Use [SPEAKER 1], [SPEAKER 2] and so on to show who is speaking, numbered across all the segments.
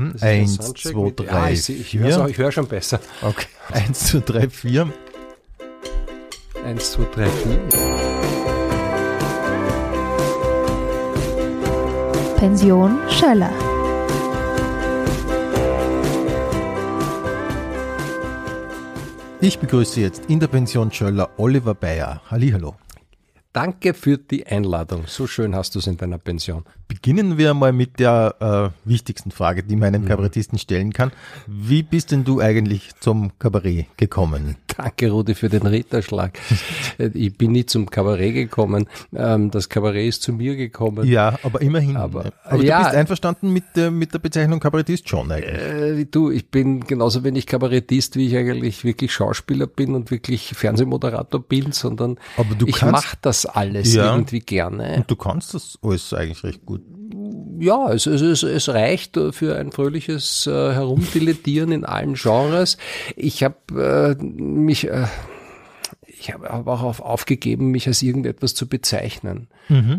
[SPEAKER 1] Mhm. Eins, zwei, drei,
[SPEAKER 2] Ah, ich, seh- ich
[SPEAKER 1] vier.
[SPEAKER 2] höre hör schon besser.
[SPEAKER 1] Okay. Eins, zwei, drei, vier.
[SPEAKER 2] Eins, zwei, drei, vier.
[SPEAKER 3] Pension Schöller.
[SPEAKER 1] Ich begrüße jetzt in der Pension Schöller Oliver Bayer. Hallihallo.
[SPEAKER 2] Danke für die Einladung. So schön hast du es in deiner Pension.
[SPEAKER 1] Beginnen wir mal mit der äh, wichtigsten Frage, die man
[SPEAKER 2] Mhm.
[SPEAKER 1] einem Kabarettisten stellen kann. Wie bist denn du eigentlich zum Kabarett gekommen?
[SPEAKER 2] Danke, Rudi, für den Ritterschlag. ich bin nie zum Kabarett gekommen. Ähm, Das Kabarett ist zu mir gekommen.
[SPEAKER 1] Ja, aber immerhin.
[SPEAKER 2] Aber-
[SPEAKER 1] aber
[SPEAKER 2] ja.
[SPEAKER 1] du bist einverstanden mit der, mit der Bezeichnung Kabarettist schon eigentlich.
[SPEAKER 2] Äh, du, ich bin genauso wenig Kabarettist, wie ich eigentlich wirklich Schauspieler bin und wirklich Fernsehmoderator bin, sondern
[SPEAKER 1] Aber du
[SPEAKER 2] ich mache das alles
[SPEAKER 1] Ja.
[SPEAKER 2] irgendwie gerne.
[SPEAKER 1] Und du kannst das alles eigentlich recht gut.
[SPEAKER 2] Ja, es, es, es, reicht für ein fröhliches äh, Herumdilettieren in allen Genres. Ich habe äh, mich, äh, ich habe aber auch auf, aufgegeben, mich als irgendetwas zu bezeichnen.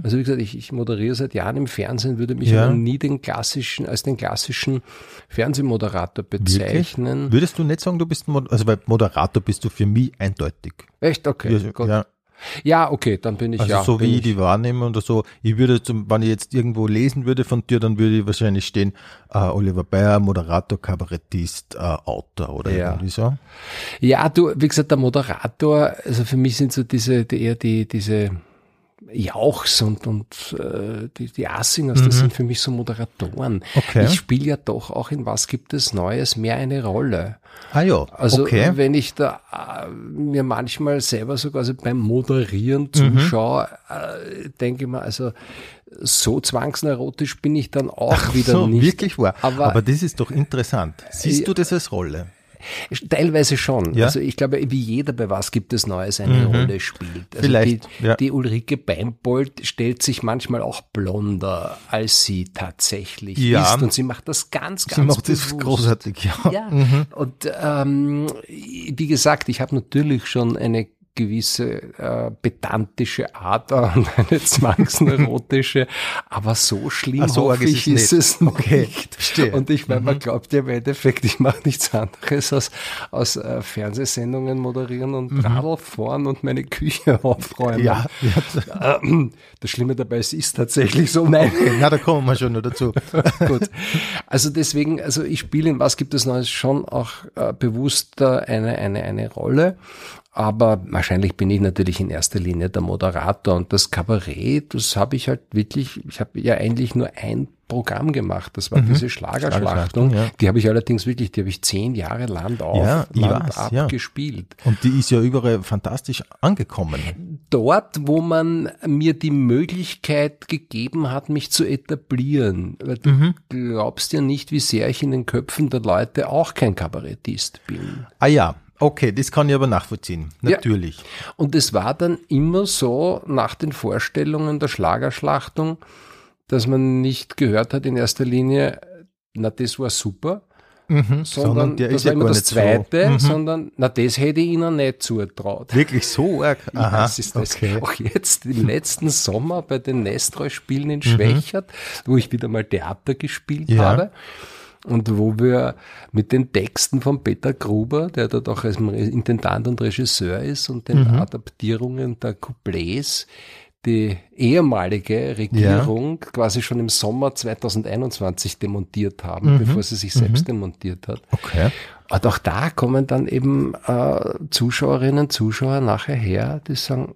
[SPEAKER 2] Also wie gesagt, ich, ich moderiere seit Jahren im Fernsehen, würde mich
[SPEAKER 1] Ja.
[SPEAKER 2] aber nie den klassischen, als den klassischen Fernsehmoderator bezeichnen.
[SPEAKER 1] Würdest du nicht sagen, du bist, also weil Moderator bist du für mich eindeutig.
[SPEAKER 2] Echt? Okay.
[SPEAKER 1] Ja,
[SPEAKER 2] gut.
[SPEAKER 1] ja,
[SPEAKER 2] Ja, okay, dann bin ich
[SPEAKER 1] also
[SPEAKER 2] ja.
[SPEAKER 1] so wie ich
[SPEAKER 2] ich,
[SPEAKER 1] die wahrnehme oder so. Ich würde, zum, wenn ich jetzt irgendwo lesen würde von dir, dann würde ich wahrscheinlich stehen, äh, Oliver Bayer, Moderator, Kabarettist, äh, Autor oder
[SPEAKER 2] Ja.
[SPEAKER 1] irgendwie so.
[SPEAKER 2] Ja, du, wie gesagt, der Moderator, also für mich sind so diese, die, eher die, diese Jauchs und, und äh, die, die Assingers, das sind für mich so Moderatoren.
[SPEAKER 1] Mhm. Okay.
[SPEAKER 2] Ich spiele ja doch auch in Was gibt es Neues mehr eine Rolle.
[SPEAKER 1] Ah ja,
[SPEAKER 2] Also
[SPEAKER 1] okay.
[SPEAKER 2] wenn ich da äh, mir manchmal selber sogar so beim Moderieren
[SPEAKER 1] Mhm.
[SPEAKER 2] zuschaue, äh, denke ich mir, also so zwangsneurotisch bin ich dann auch wieder
[SPEAKER 1] so,
[SPEAKER 2] nicht.
[SPEAKER 1] wirklich wahr.
[SPEAKER 2] Aber,
[SPEAKER 1] Aber, das ist doch interessant. Siehst du das als Rolle?
[SPEAKER 2] Teilweise schon.
[SPEAKER 1] Ja?
[SPEAKER 2] Also ich glaube, wie jeder bei was gibt es Neues eine Rolle spielt. Also
[SPEAKER 1] Vielleicht,
[SPEAKER 2] die,
[SPEAKER 1] ja.
[SPEAKER 2] die Ulrike Beimbold stellt sich manchmal auch blonder, als sie tatsächlich
[SPEAKER 1] Ja.
[SPEAKER 2] ist. Und sie macht das ganz, ganz
[SPEAKER 1] Sie macht das
[SPEAKER 2] bewusst.
[SPEAKER 1] großartig, ja.
[SPEAKER 2] Ja, und ähm, wie gesagt, ich habe natürlich schon eine gewisse äh, pedantische Ader und eine zwangsneurotische, aber so schlimm
[SPEAKER 1] Ach so arg
[SPEAKER 2] hoffe ich
[SPEAKER 1] ist es nicht. Okay, verstehe.
[SPEAKER 2] Und ich meine, man glaubt ja im Endeffekt, ich mache nichts anderes als aus äh, Fernsehsendungen moderieren und Radl fahren und meine Küche aufräumen.
[SPEAKER 1] Ja, ja.
[SPEAKER 2] Ähm, Das Schlimme dabei ist, es ist tatsächlich so. Nein.
[SPEAKER 1] Na, da kommen wir schon noch dazu.
[SPEAKER 2] Gut. Also deswegen, also ich spiele in Was gibt es Neues schon auch äh, bewusster eine, eine, eine Rolle. Aber wahrscheinlich bin ich natürlich in erster Linie der Moderator und das Kabarett, das habe ich halt wirklich, ich habe ja eigentlich nur ein Programm gemacht, das war diese Schlagerschlachtung.
[SPEAKER 1] Ja.
[SPEAKER 2] Die habe ich allerdings wirklich, die habe ich zehn Jahre Land auf,
[SPEAKER 1] Ja,
[SPEAKER 2] Land
[SPEAKER 1] weiß,
[SPEAKER 2] ab
[SPEAKER 1] ja.
[SPEAKER 2] gespielt.
[SPEAKER 1] Und die ist ja überall fantastisch angekommen.
[SPEAKER 2] dort, wo man mir die Möglichkeit gegeben hat, mich zu etablieren. Weil du
[SPEAKER 1] Mhm.
[SPEAKER 2] glaubst ja nicht, wie sehr ich in den Köpfen der Leute auch kein Kabarettist bin.
[SPEAKER 1] Ah ja, okay, das kann ich aber nachvollziehen.
[SPEAKER 2] Ja.
[SPEAKER 1] Natürlich.
[SPEAKER 2] Und es war dann immer so nach den Vorstellungen der Schlagerschlachtung, dass man nicht gehört hat in erster Linie, na, das war super,
[SPEAKER 1] Mhm,
[SPEAKER 2] sondern,
[SPEAKER 1] der
[SPEAKER 2] das
[SPEAKER 1] ist
[SPEAKER 2] war
[SPEAKER 1] ja
[SPEAKER 2] immer das Zweite,
[SPEAKER 1] so. Mhm.
[SPEAKER 2] sondern, na, das hätte ich ihnen nicht zutraut.
[SPEAKER 1] Wirklich so arg?
[SPEAKER 2] Ja,
[SPEAKER 1] Aha,
[SPEAKER 2] das ist das.
[SPEAKER 1] okay.
[SPEAKER 2] Auch jetzt im letzten Sommer bei den Nestreu-Spielen
[SPEAKER 1] Mhm.
[SPEAKER 2] in Schwächert, wo ich wieder mal Theater gespielt
[SPEAKER 1] Ja.
[SPEAKER 2] habe. Und wo wir mit den Texten von Peter Gruber, der dort auch als Intendant und Regisseur ist, und den
[SPEAKER 1] Mhm.
[SPEAKER 2] Adaptierungen der Couplets, die ehemalige Regierung quasi schon im Sommer 2021 demontiert haben, bevor sie sich selbst demontiert hat.
[SPEAKER 1] Mhm. Okay.
[SPEAKER 2] Und auch da kommen dann eben äh, Zuschauerinnen, Zuschauer nachher her, die sagen,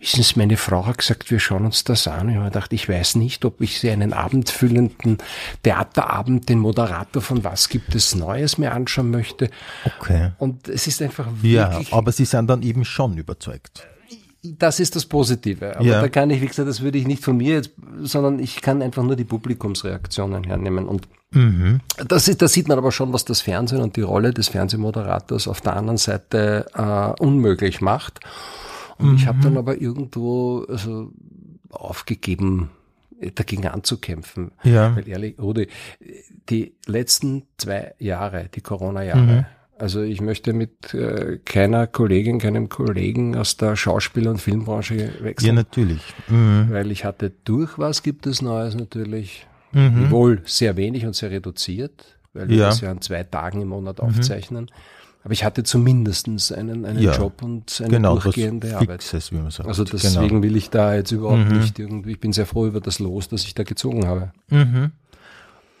[SPEAKER 2] wissen Sie, meine Frau hat gesagt, wir schauen uns das an. Ich habe mir gedacht, ich weiß nicht, ob ich sie einen abendfüllenden Theaterabend, den Moderator von Was gibt es Neues mir anschauen möchte.
[SPEAKER 1] Okay.
[SPEAKER 2] Und es ist einfach
[SPEAKER 1] Ja,
[SPEAKER 2] wirklich,
[SPEAKER 1] aber sie sind dann eben schon überzeugt.
[SPEAKER 2] das ist das Positive. Aber
[SPEAKER 1] Ja.
[SPEAKER 2] da kann ich, wie gesagt, das würde ich nicht von mir jetzt, sondern ich kann einfach nur die Publikumsreaktionen hernehmen. Und
[SPEAKER 1] Mhm.
[SPEAKER 2] das, ist, das sieht man aber schon, was das Fernsehen und die Rolle des Fernsehmoderators auf der anderen Seite äh, unmöglich macht. Und ich habe dann aber irgendwo also, aufgegeben, dagegen anzukämpfen.
[SPEAKER 1] Ja.
[SPEAKER 2] Weil ehrlich, Rudi, die letzten zwei Jahre, die Corona-Jahre, also ich möchte mit äh, keiner Kollegin, keinem Kollegen aus der Schauspiel- und Filmbranche
[SPEAKER 1] Ja,
[SPEAKER 2] wechseln,
[SPEAKER 1] natürlich. Mhm.
[SPEAKER 2] weil ich hatte durch was gibt es Neues natürlich
[SPEAKER 1] Mhm.
[SPEAKER 2] Wohl sehr wenig und sehr reduziert, weil wir
[SPEAKER 1] Ja. Mhm.
[SPEAKER 2] das ja an zwei Tagen im Monat aufzeichnen. Aber ich hatte zumindest einen, einen
[SPEAKER 1] Ja.
[SPEAKER 2] Job und eine
[SPEAKER 1] Genau,
[SPEAKER 2] durchgehende Arbeit.
[SPEAKER 1] Fixes, wie man sagt.
[SPEAKER 2] Also deswegen
[SPEAKER 1] Genau.
[SPEAKER 2] will ich da jetzt überhaupt
[SPEAKER 1] Mhm.
[SPEAKER 2] nicht irgendwie, ich bin sehr froh über das Los, das ich da gezogen habe.
[SPEAKER 1] Mhm.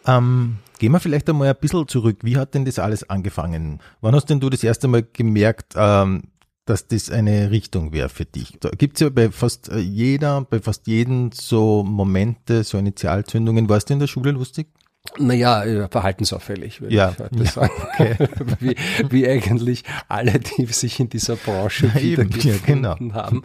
[SPEAKER 1] Ähm, gehen wir vielleicht einmal ein bisschen zurück. Wie hat denn das alles angefangen? Wann hast denn du das erste Mal gemerkt, ähm, dass das eine Richtung wäre für dich? Da gibt's ja bei fast äh, jeder, bei fast jedem so Momente, so Initialzündungen. Warst du in der Schule lustig?
[SPEAKER 2] Naja, äh, verhaltensauffällig, würde
[SPEAKER 1] Ja,
[SPEAKER 2] ich heute
[SPEAKER 1] ja,
[SPEAKER 2] sagen. wie, wie eigentlich alle, die sich in dieser Branche
[SPEAKER 1] Ja, eben, ja,
[SPEAKER 2] wiedergefunden
[SPEAKER 1] genau.
[SPEAKER 2] haben.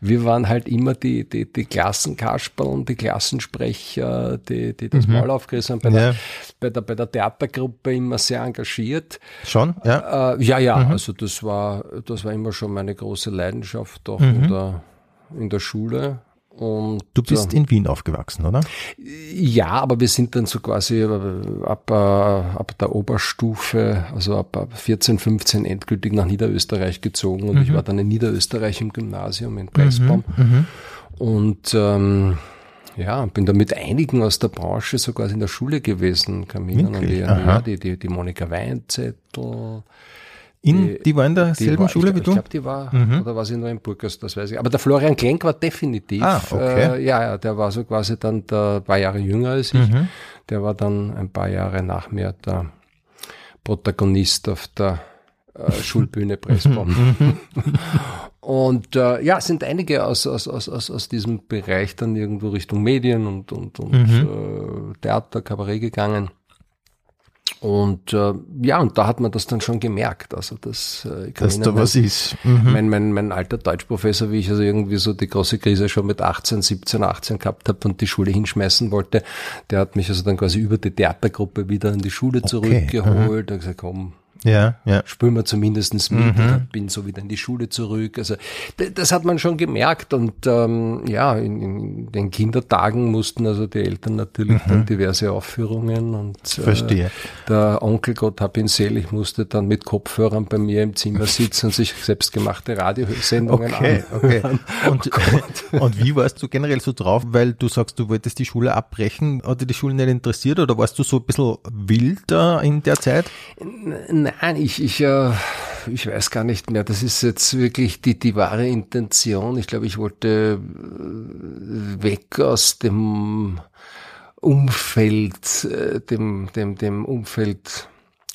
[SPEAKER 2] Wir waren halt immer die, die, die Klassenkasperln, die Klassensprecher, die, die das Maul aufgerissen haben. Bei,
[SPEAKER 1] Mhm. Ja.
[SPEAKER 2] der, bei, der, bei der Theatergruppe immer sehr engagiert.
[SPEAKER 1] Schon, ja.
[SPEAKER 2] Äh, ja, ja,
[SPEAKER 1] Mhm.
[SPEAKER 2] also das war, das war immer schon meine große Leidenschaft, auch
[SPEAKER 1] Mhm.
[SPEAKER 2] in, der, in der Schule. Und
[SPEAKER 1] Du bist
[SPEAKER 2] äh,
[SPEAKER 1] in Wien aufgewachsen, oder?
[SPEAKER 2] ja, aber wir sind dann so quasi äh, ab, äh, ab der Oberstufe, also ab, ab 14, 15 endgültig nach Niederösterreich gezogen und ich war dann in Niederösterreich im Gymnasium in Pressbaum. Und ähm, ja, bin da mit einigen aus der Branche so quasi in der Schule gewesen. Kann mich erinnern ja, die, die, die Monika Weinzettel.
[SPEAKER 1] In,
[SPEAKER 2] Die-
[SPEAKER 1] die, war in derselben Schule
[SPEAKER 2] ich,
[SPEAKER 1] wie du?
[SPEAKER 2] Ich glaube, die war, oder war sie nur in Burgas, das weiß ich. Aber der Florian Klenk war definitiv,
[SPEAKER 1] Ah, okay.
[SPEAKER 2] äh, ja, ja, der war so quasi dann der, ein paar Jahre jünger als ich.
[SPEAKER 1] Mhm.
[SPEAKER 2] Der war dann ein paar Jahre nach mir der Protagonist auf der äh, Schulbühne Pressbaum. und äh, ja, sind einige aus, aus, aus, aus, aus diesem Bereich dann irgendwo Richtung Medien und, und, und äh, Theater, Kabarett gegangen. Und äh, ja, und da hat man das dann schon gemerkt. Also das, äh, ich kann
[SPEAKER 1] Dass da was ist. Mhm.
[SPEAKER 2] mein, mein, mein alter Deutschprofessor, wie ich also irgendwie so die große Krise schon mit 18, 17, 18 gehabt habe und die Schule hinschmeißen wollte, der hat mich also dann quasi über die Theatergruppe wieder in die Schule zurückgeholt. Er hat gesagt, komm,
[SPEAKER 1] Ja, ja.
[SPEAKER 2] spüren wir zumindestens mit und bin so wieder in die Schule zurück. Also das hat man schon gemerkt und ähm, ja, in, in den Kindertagen mussten also die Eltern natürlich dann diverse Aufführungen und äh,
[SPEAKER 1] Verstehe.
[SPEAKER 2] der Onkel Gott hab ihn selig musste dann mit Kopfhörern bei mir im Zimmer sitzen und sich selbstgemachte Radiosendungen
[SPEAKER 1] Okay,
[SPEAKER 2] an.
[SPEAKER 1] okay. Und, und wie warst du generell so drauf? Weil du sagst, du wolltest die Schule abbrechen. Hat dich die Schule nicht interessiert oder warst du so ein bisschen wilder in der Zeit?
[SPEAKER 2] Nein, ich, ich, äh, ich weiß gar nicht mehr. Das ist jetzt wirklich die, die wahre Intention. Ich glaube, ich wollte äh, weg aus dem Umfeld, äh, dem, dem, dem Umfeld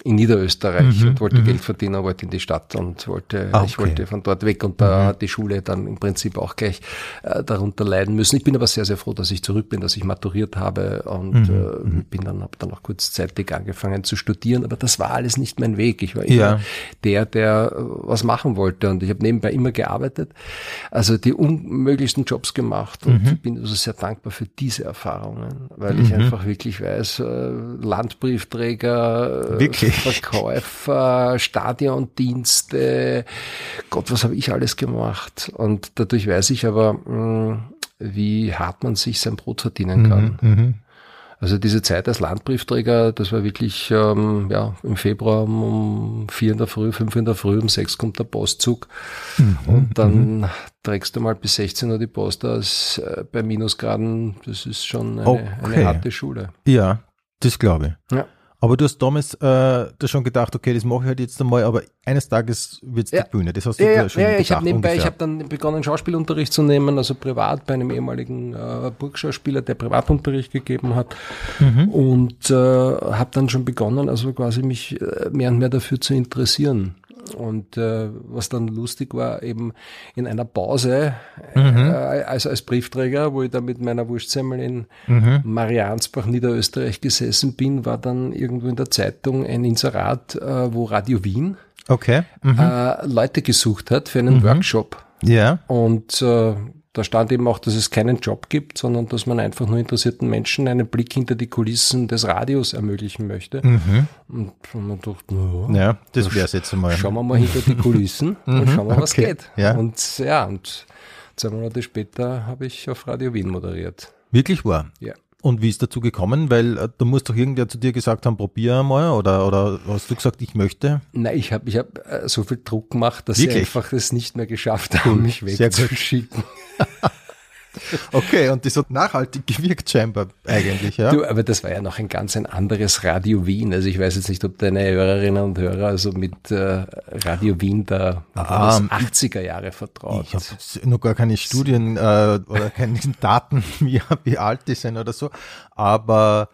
[SPEAKER 2] in Niederösterreich und wollte Geld verdienen, wollte in die Stadt und wollte,
[SPEAKER 1] Ah,
[SPEAKER 2] ich
[SPEAKER 1] okay.
[SPEAKER 2] wollte von dort weg und da hat die Schule dann im Prinzip auch gleich äh, darunter leiden müssen. Ich bin aber sehr, sehr froh, dass ich zurück bin, dass ich maturiert habe und äh, bin dann, habe dann auch kurzzeitig angefangen zu studieren, aber das war alles nicht mein Weg. Ich war immer
[SPEAKER 1] Ja.
[SPEAKER 2] der, der äh, was machen wollte und ich habe nebenbei immer gearbeitet, also die unmöglichsten Jobs gemacht und ich bin also sehr dankbar für diese Erfahrungen, weil ich einfach wirklich weiß, äh, Landbriefträger, äh,
[SPEAKER 1] Wirklich?
[SPEAKER 2] Verkäufer, Stadiondienste, Gott, was habe ich alles gemacht und dadurch weiß ich aber, mh, wie hart man sich sein Brot verdienen kann.
[SPEAKER 1] Mhm.
[SPEAKER 2] Also diese Zeit als Landbriefträger, das war wirklich ähm, ja, im Februar um, vier in der Früh, fünf in der Früh, um sechs kommt der Postzug
[SPEAKER 1] Mhm.
[SPEAKER 2] und dann trägst du mal bis 16 Uhr die Post aus äh, bei Minusgraden. Das ist schon eine,
[SPEAKER 1] Okay.
[SPEAKER 2] eine harte Schule.
[SPEAKER 1] Ja, das glaube ich.
[SPEAKER 2] Ja.
[SPEAKER 1] Aber du hast damals äh, da schon gedacht, okay, das mache ich halt jetzt einmal, aber eines Tages wird's
[SPEAKER 2] Ja.
[SPEAKER 1] die Bühne. Das hast du
[SPEAKER 2] Ja, ja,
[SPEAKER 1] schon
[SPEAKER 2] ja, ja,
[SPEAKER 1] gedacht,
[SPEAKER 2] ich habe nebenbei, ich
[SPEAKER 1] ungefähr.
[SPEAKER 2] habe dann begonnen Schauspielunterricht zu nehmen, also privat bei einem ehemaligen äh, Burgschauspieler, der Privatunterricht gegeben hat
[SPEAKER 1] Mhm.
[SPEAKER 2] und äh, habe dann schon begonnen, also quasi mich äh, mehr und mehr dafür zu interessieren. Und äh, was dann lustig war, eben in einer Pause,
[SPEAKER 1] Mhm.
[SPEAKER 2] äh, also als Briefträger, wo ich da mit meiner Wurstsemmel in
[SPEAKER 1] Mhm.
[SPEAKER 2] Mariansbach, Niederösterreich gesessen bin, war dann irgendwo in der Zeitung ein Inserat, äh, wo Radio Wien
[SPEAKER 1] Okay. Mhm.
[SPEAKER 2] äh, Leute gesucht hat für einen Workshop.
[SPEAKER 1] Ja.
[SPEAKER 2] Und äh, da stand eben auch, dass es keinen Job gibt, sondern dass man einfach nur interessierten Menschen einen Blick hinter die Kulissen des Radios ermöglichen möchte. Und man dachte,
[SPEAKER 1] Mhm. Ja, das wäre jetzt einmal.
[SPEAKER 2] schauen wir mal hinter die Kulissen und schauen wir, was
[SPEAKER 1] okay,
[SPEAKER 2] geht.
[SPEAKER 1] ja.
[SPEAKER 2] Und ja, und zwei Monate später habe ich auf Radio Wien moderiert.
[SPEAKER 1] Wirklich wahr.
[SPEAKER 2] Ja.
[SPEAKER 1] Und wie ist dazu gekommen? Weil äh, da muss doch irgendwer zu dir gesagt haben, probier mal oder, oder hast du gesagt, ich möchte?
[SPEAKER 2] Nein, ich habe ich hab, äh, so viel Druck gemacht, dass
[SPEAKER 1] Wirklich?
[SPEAKER 2] sie einfach es nicht mehr geschafft haben, mich wegzuschicken.
[SPEAKER 1] Okay, und das hat nachhaltig gewirkt scheinbar eigentlich, ja?
[SPEAKER 2] Du, aber das war ja noch ein ganz ein anderes Radio Wien. Also ich weiß jetzt nicht, ob deine Hörerinnen und Hörer also mit äh, Radio Wien da um, 80er Jahre vertraut.
[SPEAKER 1] Ich habe noch gar keine Studien äh, oder keine Daten, wie, wie alt die sind oder so, aber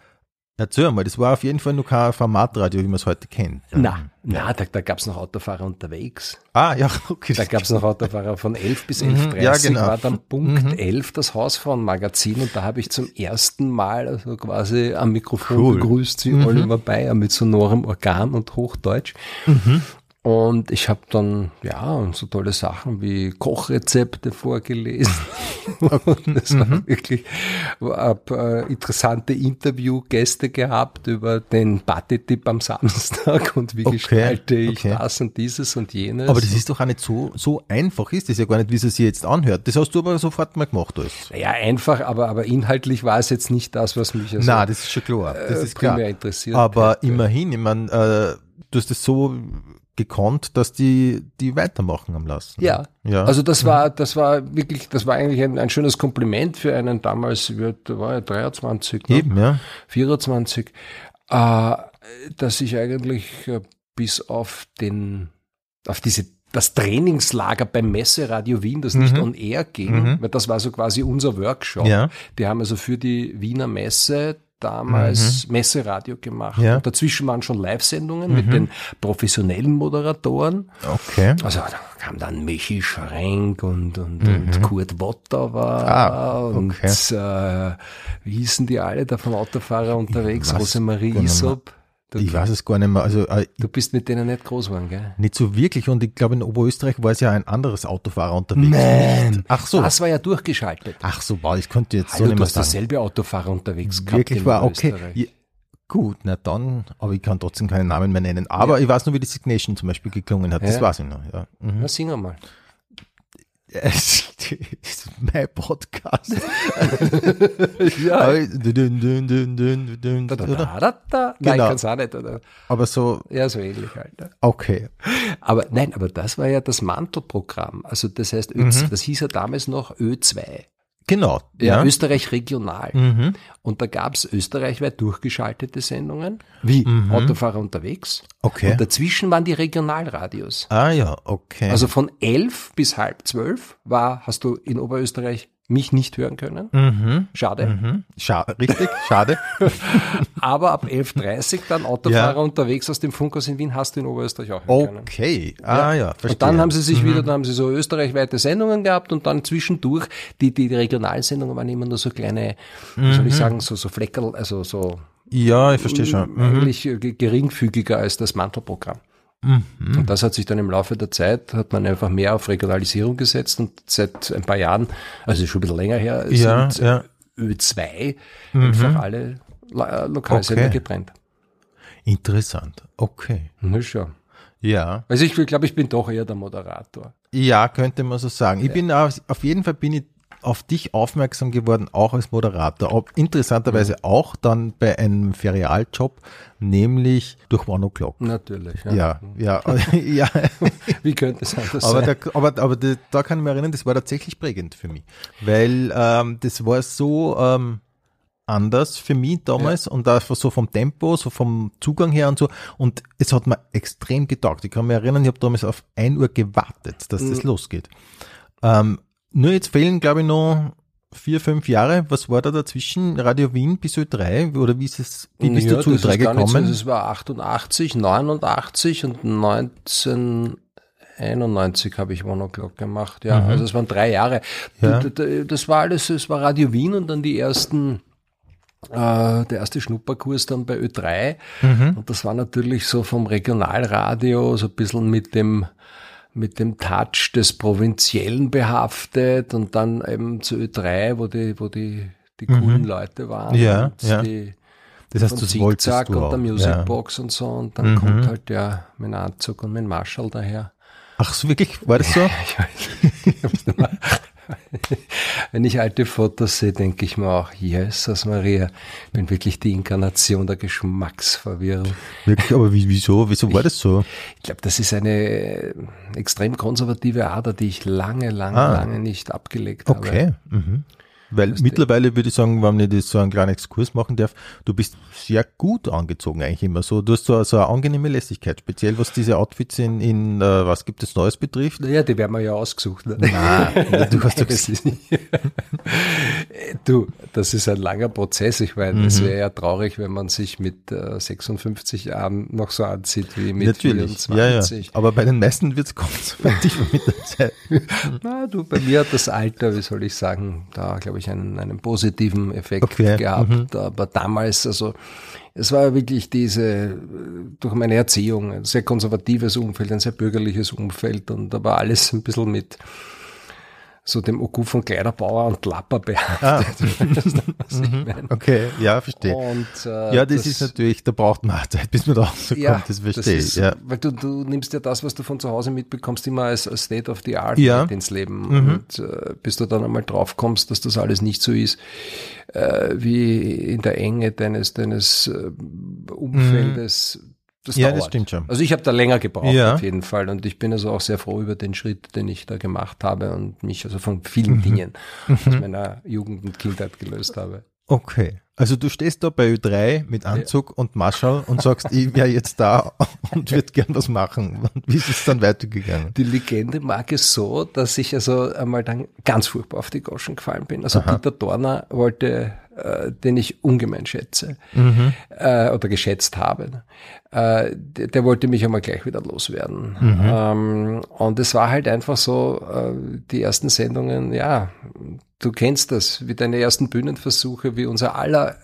[SPEAKER 1] Erzähl mal, das war auf jeden Fall noch kein Formatradio, wie man es heute kennt.
[SPEAKER 2] Ja. Na, na, da, da gab es noch Autofahrer unterwegs.
[SPEAKER 1] Ah, ja,
[SPEAKER 2] okay. Da gab es noch Autofahrer von 11 bis 11.30 mhm, ja, genau. war dann Punkt mhm. 11 das Hausfrauenmagazin und da habe ich zum ersten Mal also quasi am Mikrofon cool. begrüßt sie mhm. Oliver Bayer mit sonorem Organ und Hochdeutsch. Mhm. Und ich habe dann, ja, so tolle Sachen wie Kochrezepte vorgelesen. Und es war mhm. wirklich, habe äh, interessante Interviewgäste gehabt über den Party-Tipp am Samstag und wie okay, gestalte ich okay. das und dieses und jenes.
[SPEAKER 1] Aber das ist doch auch nicht so, so einfach ist das ja gar nicht, wie es sich jetzt anhört. Das hast du aber sofort mal gemacht. Alles.
[SPEAKER 2] Ja, einfach, aber, aber inhaltlich war es jetzt nicht das, was mich
[SPEAKER 1] also, Nein, das ist schon klar. Das
[SPEAKER 2] äh,
[SPEAKER 1] ist klar.
[SPEAKER 2] interessiert.
[SPEAKER 1] Aber hätte. immerhin, ich meine, äh, du hast das so gekonnt, dass die, die weitermachen am Lassen.
[SPEAKER 2] Ja. ja. Also das war, das war wirklich, das war eigentlich ein, ein schönes Kompliment für einen damals, da war ja 23,
[SPEAKER 1] ne? Eben, ja.
[SPEAKER 2] 24, äh, dass ich eigentlich äh, bis auf den, auf diese das Trainingslager beim Messeradio Wien, das nicht mhm. on air ging, mhm. weil das war so quasi unser Workshop. Ja. Die haben also für die Wiener Messe damals mhm. Messeradio gemacht. Ja. Dazwischen waren schon Live-Sendungen mhm. mit den professionellen Moderatoren.
[SPEAKER 1] Okay.
[SPEAKER 2] Also da kam dann Michi Schrenk und, und, mhm. und Kurt Wotter war ah, okay. und äh, wie hießen die alle da vom Autofahrer unterwegs? Rosemarie Isop.
[SPEAKER 1] Du, ich weiß es gar nicht mehr. Also, äh,
[SPEAKER 2] du bist mit denen nicht groß geworden, gell?
[SPEAKER 1] Nicht so wirklich. Und ich glaube, in Oberösterreich war es ja ein anderes Autofahrer unterwegs.
[SPEAKER 2] Nein. Ach so. Das war ja durchgeschaltet.
[SPEAKER 1] Ach so, wow, ich könnte jetzt
[SPEAKER 2] Hallo,
[SPEAKER 1] so nicht
[SPEAKER 2] mehr sagen. Du hast dasselbe Autofahrer unterwegs
[SPEAKER 1] gehabt. Wirklich war, okay. Ja, gut, na dann, aber ich kann trotzdem keinen Namen mehr nennen. Aber ja. ich weiß nur, wie die Signation zum Beispiel geklungen hat. Das ja. weiß ich noch, ja.
[SPEAKER 2] Mhm. Na, sing mal.
[SPEAKER 1] Ist mein Podcast. ja.
[SPEAKER 2] Nein, genau. kann's auch nicht, oder?
[SPEAKER 1] Aber so.
[SPEAKER 2] Ja, so ähnlich halt.
[SPEAKER 1] Okay.
[SPEAKER 2] Aber nein, aber das war ja das Mantelprogramm. Also das heißt, Ö, mhm. das hieß ja damals noch Ö2.
[SPEAKER 1] Genau.
[SPEAKER 2] Ja, ja. Österreich regional. Mhm. Und da gab es österreichweit durchgeschaltete Sendungen, wie mhm. Autofahrer unterwegs.
[SPEAKER 1] Okay.
[SPEAKER 2] Und dazwischen waren die Regionalradios.
[SPEAKER 1] Ah ja, okay.
[SPEAKER 2] Also von elf bis halb zwölf war, hast du in Oberösterreich mich nicht hören können.
[SPEAKER 1] Mhm.
[SPEAKER 2] Schade.
[SPEAKER 1] Mhm. Scha richtig, schade.
[SPEAKER 2] Aber ab 11.30 dann Autofahrer ja. unterwegs aus dem Funkhaus in Wien hast du in Oberösterreich auch hören
[SPEAKER 1] können. Okay, ah ja, ja
[SPEAKER 2] verstehe. Und dann haben sie sich mhm. wieder, dann haben sie so österreichweite Sendungen gehabt und dann zwischendurch, die, die, die Regionalsendungen waren immer nur so kleine, wie soll ich mhm. sagen, so, so Fleckerl, also so
[SPEAKER 1] ja, ich verstehe schon.
[SPEAKER 2] Mhm. Eigentlich geringfügiger als das Mantelprogramm. Mhm. Und das hat sich dann im Laufe der Zeit, hat man einfach mehr auf Regionalisierung gesetzt und seit ein paar Jahren, also schon ein bisschen länger her,
[SPEAKER 1] ja,
[SPEAKER 2] sind
[SPEAKER 1] ja.
[SPEAKER 2] Ö2 mhm. einfach alle äh, Lokalsender okay. getrennt.
[SPEAKER 1] Interessant, okay.
[SPEAKER 2] Na schon.
[SPEAKER 1] Ja.
[SPEAKER 2] Also ich glaube, ich bin doch eher der Moderator.
[SPEAKER 1] Ja, könnte man so sagen. Ich ja. bin auf, auf jeden Fall bin ich auf dich aufmerksam geworden, auch als Moderator. Ob, interessanterweise mhm. auch dann bei einem Ferialjob, nämlich durch One O'Clock.
[SPEAKER 2] Natürlich.
[SPEAKER 1] Ja, ja, ja. ja.
[SPEAKER 2] Wie könnte es anders
[SPEAKER 1] aber
[SPEAKER 2] sein?
[SPEAKER 1] Da, aber aber da, da kann ich mich erinnern, das war tatsächlich prägend für mich. Weil ähm, das war so ähm, anders für mich damals ja. und einfach so vom Tempo, so vom Zugang her und so. Und es hat mir extrem getaugt. Ich kann mich erinnern, ich habe damals auf ein Uhr gewartet, dass mhm. das losgeht. Ähm, nur jetzt fehlen, glaube ich, noch vier, fünf Jahre. Was war da dazwischen? Radio Wien bis Ö3? Oder wie ist es, wie bist ja, du zu Ö3 gekommen?
[SPEAKER 2] Es war 88, 89 und 1991 habe ich One O'Clock gemacht. Ja, mhm. also es waren drei Jahre. Ja. Das war alles, es war Radio Wien und dann die ersten äh, der erste Schnupperkurs dann bei Ö3. Mhm. Und das war natürlich so vom Regionalradio, so ein bisschen mit dem mit dem Touch des Provinziellen behaftet und dann eben zu Ö3, wo die, wo die, die mhm. coolen Leute waren.
[SPEAKER 1] Ja, ja.
[SPEAKER 2] Die,
[SPEAKER 1] das heißt, das wolltest
[SPEAKER 2] du und der Musicbox ja. und so und dann mhm. kommt halt der mein Anzug und mein Marschall daher.
[SPEAKER 1] Ach so, wirklich? War das so?
[SPEAKER 2] Wenn ich alte Fotos sehe, denke ich mir auch, Jesus Maria, ich bin wirklich die Inkarnation der Geschmacksverwirrung.
[SPEAKER 1] Wirklich, aber wieso? Wieso war das so?
[SPEAKER 2] Ich glaube, das ist eine extrem konservative Ader, die ich lange, lange, ah. lange nicht abgelegt
[SPEAKER 1] okay. habe. Okay. Mhm. Weil
[SPEAKER 2] Weißt
[SPEAKER 1] mittlerweile würde ich sagen, wenn ich das so einen kleinen Exkurs machen darf, du bist sehr gut angezogen eigentlich immer so. Du hast so, so eine angenehme Lässigkeit, speziell was diese Outfits in, in äh, was gibt es Neues betrifft.
[SPEAKER 2] Naja, die werden wir ja ausgesucht. Ne?
[SPEAKER 1] Nein, du hast ja
[SPEAKER 2] Das ist du, das ist ein langer Prozess. Ich meine, es wäre ja traurig, wenn man sich mit äh, 56 Jahren noch so anzieht wie mit
[SPEAKER 1] Natürlich, ja, ja.
[SPEAKER 2] 24.
[SPEAKER 1] Aber bei den meisten wird es ich mit der Zeit.
[SPEAKER 2] Na, du, bei mir hat das Alter, wie soll ich sagen, da glaube ich einen, einen positiven Effekt
[SPEAKER 1] Okay,
[SPEAKER 2] gehabt. Aber damals, also es war wirklich diese, durch meine Erziehung, ein sehr konservatives Umfeld, ein sehr bürgerliches Umfeld und da war alles ein bisschen mit so dem Oku von Kleiderbauer und Lapper behaftet. Weißt du, meine?
[SPEAKER 1] Okay, ja, verstehe.
[SPEAKER 2] Und, äh,
[SPEAKER 1] ja, das, ist natürlich, da braucht man Zeit, bis man da rauskommt,
[SPEAKER 2] ja,
[SPEAKER 1] das verstehe ich. Ja.
[SPEAKER 2] Weil du, du nimmst ja das, was du von zu Hause mitbekommst, immer als, als State of the Art
[SPEAKER 1] Ja.
[SPEAKER 2] ins Leben.
[SPEAKER 1] Mhm.
[SPEAKER 2] Und äh, bis du dann einmal drauf kommst, dass das alles nicht so ist, äh, wie in der Enge deines, deines äh, Umfeldes. Das
[SPEAKER 1] Ja,
[SPEAKER 2] dauert.
[SPEAKER 1] das stimmt schon.
[SPEAKER 2] Also ich habe da länger gebraucht
[SPEAKER 1] Ja.
[SPEAKER 2] auf jeden Fall und ich bin also auch sehr froh über den Schritt, den ich da gemacht habe und mich also von vielen Dingen aus meiner Jugend und Kindheit gelöst habe.
[SPEAKER 1] Okay. Also du stehst da bei Ö3 mit Anzug und Marschall und sagst, ich wäre jetzt da und würde gern was machen. Und wie ist es dann weitergegangen?
[SPEAKER 2] Die Legende mag es so, dass ich also einmal dann ganz furchtbar auf die Goschen gefallen bin. Also Dieter Dorner wollte, äh, den ich ungemein schätze äh, oder geschätzt habe, äh, der, der wollte mich einmal gleich wieder loswerden. Ähm, und es war halt einfach so, äh, die ersten Sendungen, ja, du kennst das, wie deine ersten Bühnenversuche, wie unser aller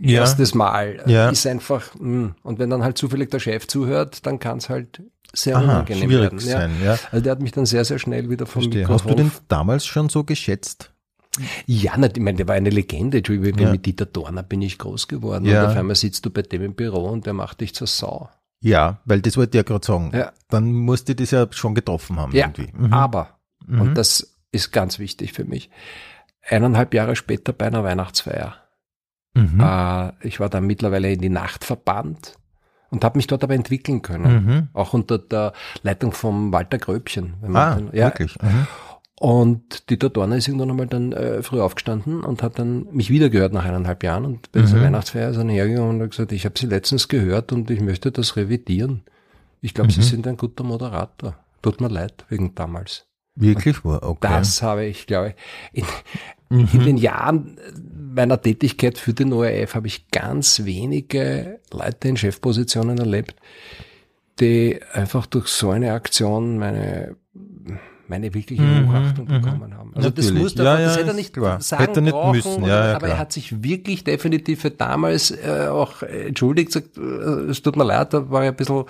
[SPEAKER 1] Ja.
[SPEAKER 2] erstes Mal
[SPEAKER 1] Ja.
[SPEAKER 2] ist einfach, mh. und wenn dann halt zufällig der Chef zuhört, dann kann es halt sehr
[SPEAKER 1] Aha,
[SPEAKER 2] unangenehm werden.
[SPEAKER 1] sein, ja.
[SPEAKER 2] Also der hat mich dann sehr, sehr schnell wieder vom
[SPEAKER 1] Verstehe. Hast
[SPEAKER 2] Mikrofon.
[SPEAKER 1] du den damals schon so geschätzt?
[SPEAKER 2] Ja, na, ich meine, der war eine Legende. Ich bin
[SPEAKER 1] Ja.
[SPEAKER 2] mit Dieter Dorner bin ich groß geworden.
[SPEAKER 1] Ja.
[SPEAKER 2] Und auf einmal sitzt du bei dem im Büro und der macht dich zur Sau.
[SPEAKER 1] Ja, weil das wollte ich ja gerade sagen.
[SPEAKER 2] Ja.
[SPEAKER 1] Dann musste das ja schon getroffen haben
[SPEAKER 2] Ja,
[SPEAKER 1] irgendwie. Mhm.
[SPEAKER 2] aber,
[SPEAKER 1] Mhm.
[SPEAKER 2] und das ist ganz wichtig für mich, eineinhalb Jahre später bei einer Weihnachtsfeier.
[SPEAKER 1] Mhm.
[SPEAKER 2] Äh, ich war dann mittlerweile in die Nacht verbannt und habe mich dort aber entwickeln können.
[SPEAKER 1] Mhm.
[SPEAKER 2] Auch unter der Leitung vom Walter Gröbchen.
[SPEAKER 1] Ah,
[SPEAKER 2] den- ja,
[SPEAKER 1] wirklich.
[SPEAKER 2] Und Dieter Dorner ist irgendwann einmal dann äh, früh aufgestanden und hat dann mich wieder gehört nach eineinhalb Jahren und bei dieser
[SPEAKER 1] Mhm.
[SPEAKER 2] Weihnachtsfeier ist er hergegangen und hat gesagt, ich habe Sie letztens gehört und ich möchte das revidieren. Ich glaube,
[SPEAKER 1] Mhm.
[SPEAKER 2] Sie sind ein guter Moderator. Tut mir leid wegen damals.
[SPEAKER 1] Wirklich war, okay.
[SPEAKER 2] Das habe ich, glaube ich, in,
[SPEAKER 1] Mhm.
[SPEAKER 2] in den Jahren meiner Tätigkeit für den ORF habe ich ganz wenige Leute in Chefpositionen erlebt, die einfach durch so eine Aktion meine meine wirkliche
[SPEAKER 1] Mhm,
[SPEAKER 2] Hochachtung
[SPEAKER 1] mhm.
[SPEAKER 2] bekommen haben. Also das
[SPEAKER 1] Natürlich.
[SPEAKER 2] musste
[SPEAKER 1] Ja,
[SPEAKER 2] er, das
[SPEAKER 1] ja,
[SPEAKER 2] hätte er nicht
[SPEAKER 1] klar.
[SPEAKER 2] sagen
[SPEAKER 1] Hätte nicht
[SPEAKER 2] brauchen,
[SPEAKER 1] müssen, ja, ja,
[SPEAKER 2] aber
[SPEAKER 1] klar.
[SPEAKER 2] er hat sich wirklich definitiv für damals äh, auch äh, entschuldigt, sagt, äh, es tut mir leid, da war ich ein bisschen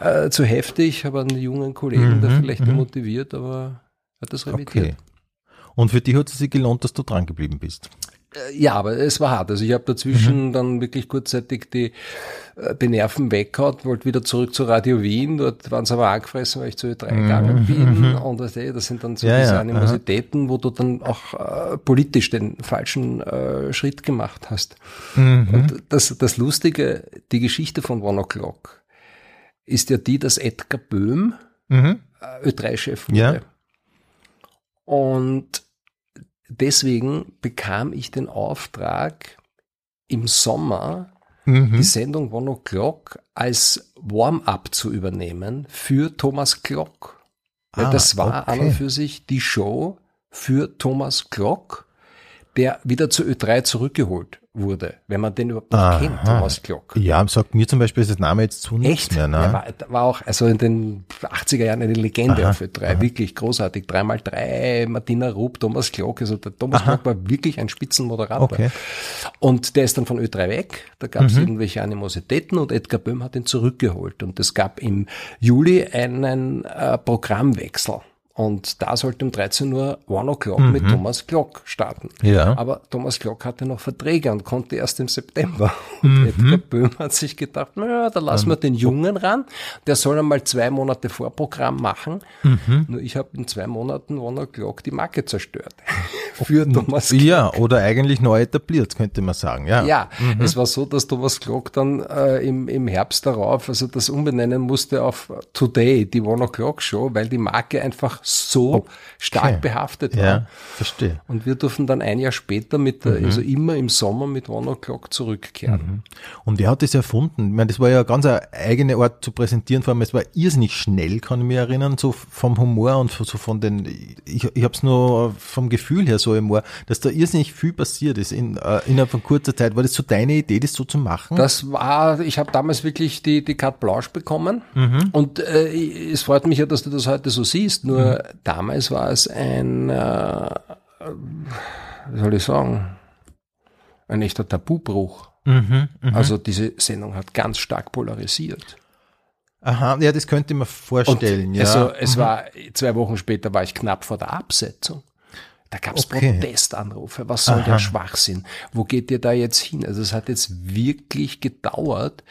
[SPEAKER 2] äh, zu heftig, habe einen jungen Kollegen da
[SPEAKER 1] Mhm,
[SPEAKER 2] vielleicht
[SPEAKER 1] mhm.
[SPEAKER 2] demotiviert, aber er hat das revidiert.
[SPEAKER 1] Okay. Und für dich hat es sich gelohnt, dass du dran geblieben bist.
[SPEAKER 2] Äh, Ja, aber es war hart. Also ich habe dazwischen
[SPEAKER 1] Mhm.
[SPEAKER 2] dann wirklich kurzzeitig die, äh, die Nerven weggehauen, wollte wieder zurück zu Radio Wien. Dort waren sie aber angefressen, weil ich zu Ö3 gegangen bin. Und weißt du, das sind dann so
[SPEAKER 1] Mhm. Ja,
[SPEAKER 2] diese
[SPEAKER 1] ja,
[SPEAKER 2] Animositäten, wo du dann auch äh, politisch den falschen äh, Schritt gemacht hast.
[SPEAKER 1] Mhm.
[SPEAKER 2] Und das, das Lustige, die Geschichte von One O'Clock ist ja die, dass Edgar Böhm
[SPEAKER 1] Mhm.
[SPEAKER 2] äh, Ö3-Chef wurde.
[SPEAKER 1] Ja.
[SPEAKER 2] Und deswegen bekam ich den Auftrag, im Sommer
[SPEAKER 1] Mhm.
[SPEAKER 2] die Sendung One O'Clock als Warm-up zu übernehmen für Thomas Glock.
[SPEAKER 1] Ah,
[SPEAKER 2] das war an und
[SPEAKER 1] okay.
[SPEAKER 2] für sich die Show für Thomas Glock, der wieder zu Ö3 zurückgeholt wurde, wenn man den überhaupt
[SPEAKER 1] Aha.
[SPEAKER 2] kennt, Thomas Glock.
[SPEAKER 1] Ja, sagt mir zum Beispiel ist das Name jetzt zu nichts
[SPEAKER 2] Echt?
[SPEAKER 1] mehr. Ne?
[SPEAKER 2] Er war, war auch also in den 80er Jahren eine Legende
[SPEAKER 1] Aha,
[SPEAKER 2] auf Ö3, wirklich großartig. Dreimal drei, Martina Rupp, Thomas Glock. Also der Thomas Glock war wirklich ein Spitzenmoderator.
[SPEAKER 1] Okay.
[SPEAKER 2] Und der ist dann von Ö3 weg. Da gab
[SPEAKER 1] Mhm.
[SPEAKER 2] es irgendwelche Animositäten und Edgar Böhm hat ihn zurückgeholt. Und es gab im Juli einen äh, Programmwechsel. Und da sollte um 13 Uhr One O'Clock mit Thomas Glock starten.
[SPEAKER 1] Mhm. Ja.
[SPEAKER 2] Aber Thomas Glock hatte noch Verträge und konnte erst im September.
[SPEAKER 1] Mhm.
[SPEAKER 2] Und Edgar Böhm hat sich gedacht, naja, da lassen wir den Jungen ran. Der soll einmal zwei Monate Vorprogramm machen.
[SPEAKER 1] Mhm.
[SPEAKER 2] Nur ich habe in zwei Monaten One O'Clock die Marke zerstört. für Thomas
[SPEAKER 1] Glock. Ja, oder eigentlich neu etabliert, könnte man sagen. Ja,
[SPEAKER 2] ja mhm. es war so, dass Thomas Glock dann äh, im, im Herbst darauf, also das umbenennen musste auf Today, die One O'Clock Show, weil die Marke einfach so okay. stark behaftet war. Ja,
[SPEAKER 1] verstehe.
[SPEAKER 2] Und wir durften dann ein Jahr später mit, mhm. also immer im Sommer mit One O'Clock zurückkehren. Mhm.
[SPEAKER 1] Und wer hat das erfunden? Ich meine, das war ja ganz eine eigene Art zu präsentieren, vor allem es war irrsinnig schnell, kann ich mich erinnern, so vom Humor und so von den, ich, ich habe es nur vom Gefühl her so im Ohr, dass da irrsinnig viel passiert ist in, äh, innerhalb von kurzer Zeit. War das so deine Idee, das so zu machen?
[SPEAKER 2] Das war, ich habe damals wirklich die, die Carte Blanche bekommen mhm. und äh, es freut mich ja, dass du das heute so siehst, nur mhm. Damals war es ein, äh, wie soll ich sagen, ein echter Tabubruch. Mhm, mh. Also diese Sendung hat ganz stark polarisiert.
[SPEAKER 1] Aha, ja, das könnte man vorstellen. Und ja.
[SPEAKER 2] Also es mhm. war zwei Wochen später war ich knapp vor der Absetzung. Da gab es okay. Protestanrufe. Was soll Aha. der Schwachsinn? Wo geht ihr da jetzt hin? Also es hat jetzt wirklich gedauert.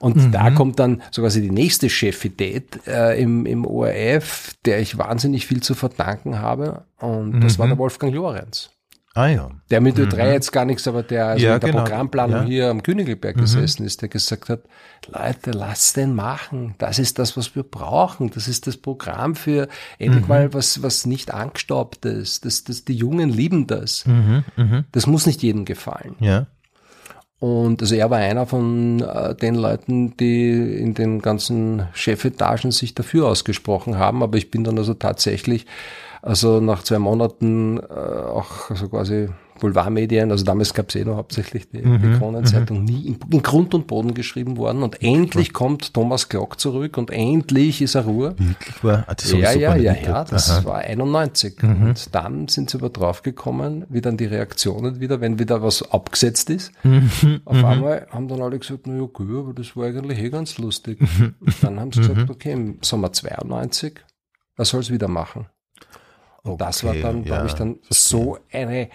[SPEAKER 2] Und mhm. da kommt dann so quasi die nächste Chefität äh, im, im ORF, der ich wahnsinnig viel zu verdanken habe. Und mhm. das war der mhm. Wolfgang Lorenz.
[SPEAKER 1] Ah ja.
[SPEAKER 2] Der mit Ö3 mhm. jetzt gar nichts, aber der also ja, in der genau. Programmplanung ja. hier am Königelberg mhm. gesessen ist, der gesagt hat, Leute, lasst den machen. Das ist das, was wir brauchen. Das ist das Programm für endlich mhm. mal was, was nicht angestaubt ist. Das, das, die Jungen lieben das. Mhm. Mhm. Das muss nicht jedem gefallen.
[SPEAKER 1] Ja.
[SPEAKER 2] Und also er war einer von äh, den Leuten, die in den ganzen Chefetagen sich dafür ausgesprochen haben. Aber ich bin dann also tatsächlich also nach zwei Monaten äh, auch also quasi Boulevardmedien, also damals gab es eh noch hauptsächlich die, mhm, die Kronenzeitung, mhm. nie in, in, Grund und Boden geschrieben worden. Und endlich kommt Thomas Glock zurück und endlich ist er Ruhe.
[SPEAKER 1] Wirklich war?
[SPEAKER 2] Ah, das ja, ja, ja, ja, das Aha. war 91. Mhm. Und dann sind sie aber draufgekommen, wie dann die Reaktionen wieder, wenn wieder was abgesetzt ist. Mhm. Auf mhm. einmal haben dann alle gesagt, na ja, okay, aber das war eigentlich eh ganz lustig. Und dann haben sie gesagt, okay, im Sommer 92, was soll es wieder machen? Und okay, das war dann, ja, glaube ich, dann so eine,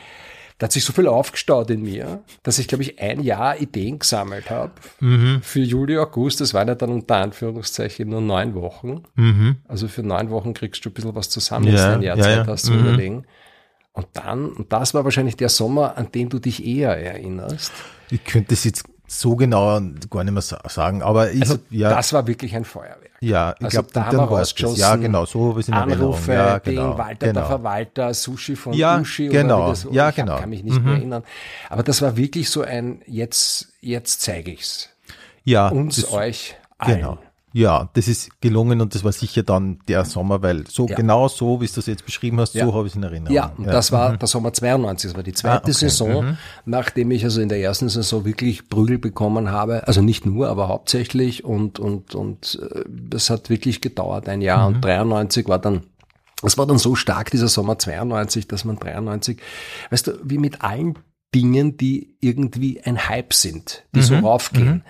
[SPEAKER 2] da hat sich so viel aufgestaut in mir, dass ich, glaube ich, ein Jahr Ideen gesammelt habe mhm. für Juli, August. Das waren ja dann unter Anführungszeichen nur neun Wochen. Mhm. Also für neun Wochen kriegst du ein bisschen was zusammen, ja, ein Jahr ja, Zeit hast zu mhm. überlegen. Und dann, und das war wahrscheinlich der Sommer, an den du dich eher erinnerst.
[SPEAKER 1] Ich könnte es jetzt so genau gar nicht mehr sagen, aber ich,
[SPEAKER 2] also, ja. das war wirklich ein Feuerwerk.
[SPEAKER 1] Ja, ich also glaube, da haben wir rausgeschossen.
[SPEAKER 2] Ja, genau, so habe ich in
[SPEAKER 1] Anrufe, ja, genau,
[SPEAKER 2] Ding, Walter
[SPEAKER 1] genau.
[SPEAKER 2] der Verwalter, Sushi von
[SPEAKER 1] ja,
[SPEAKER 2] Sushi
[SPEAKER 1] genau,
[SPEAKER 2] das,
[SPEAKER 1] ja, ich genau.
[SPEAKER 2] kann mich nicht mhm. mehr erinnern. Aber das war wirklich so ein, jetzt, jetzt zeige ich's.
[SPEAKER 1] Ja.
[SPEAKER 2] Uns, das, euch, allen. Genau.
[SPEAKER 1] Ja, das ist gelungen und das war sicher dann der Sommer, weil so ja. genau so, wie du das jetzt beschrieben hast, ja. so habe ich es in Erinnerung.
[SPEAKER 2] Ja, und ja. das war mhm. der Sommer 92, das war die zweite ah, okay. Saison, mhm. nachdem ich also in der ersten Saison wirklich Prügel bekommen habe, also nicht nur, aber hauptsächlich und und und äh, das hat wirklich gedauert ein Jahr mhm. und 93 war dann das war dann so stark dieser Sommer 92, dass man 93, weißt du, wie mit allen Dingen, die irgendwie ein Hype sind, die so mhm. raufgehen mhm.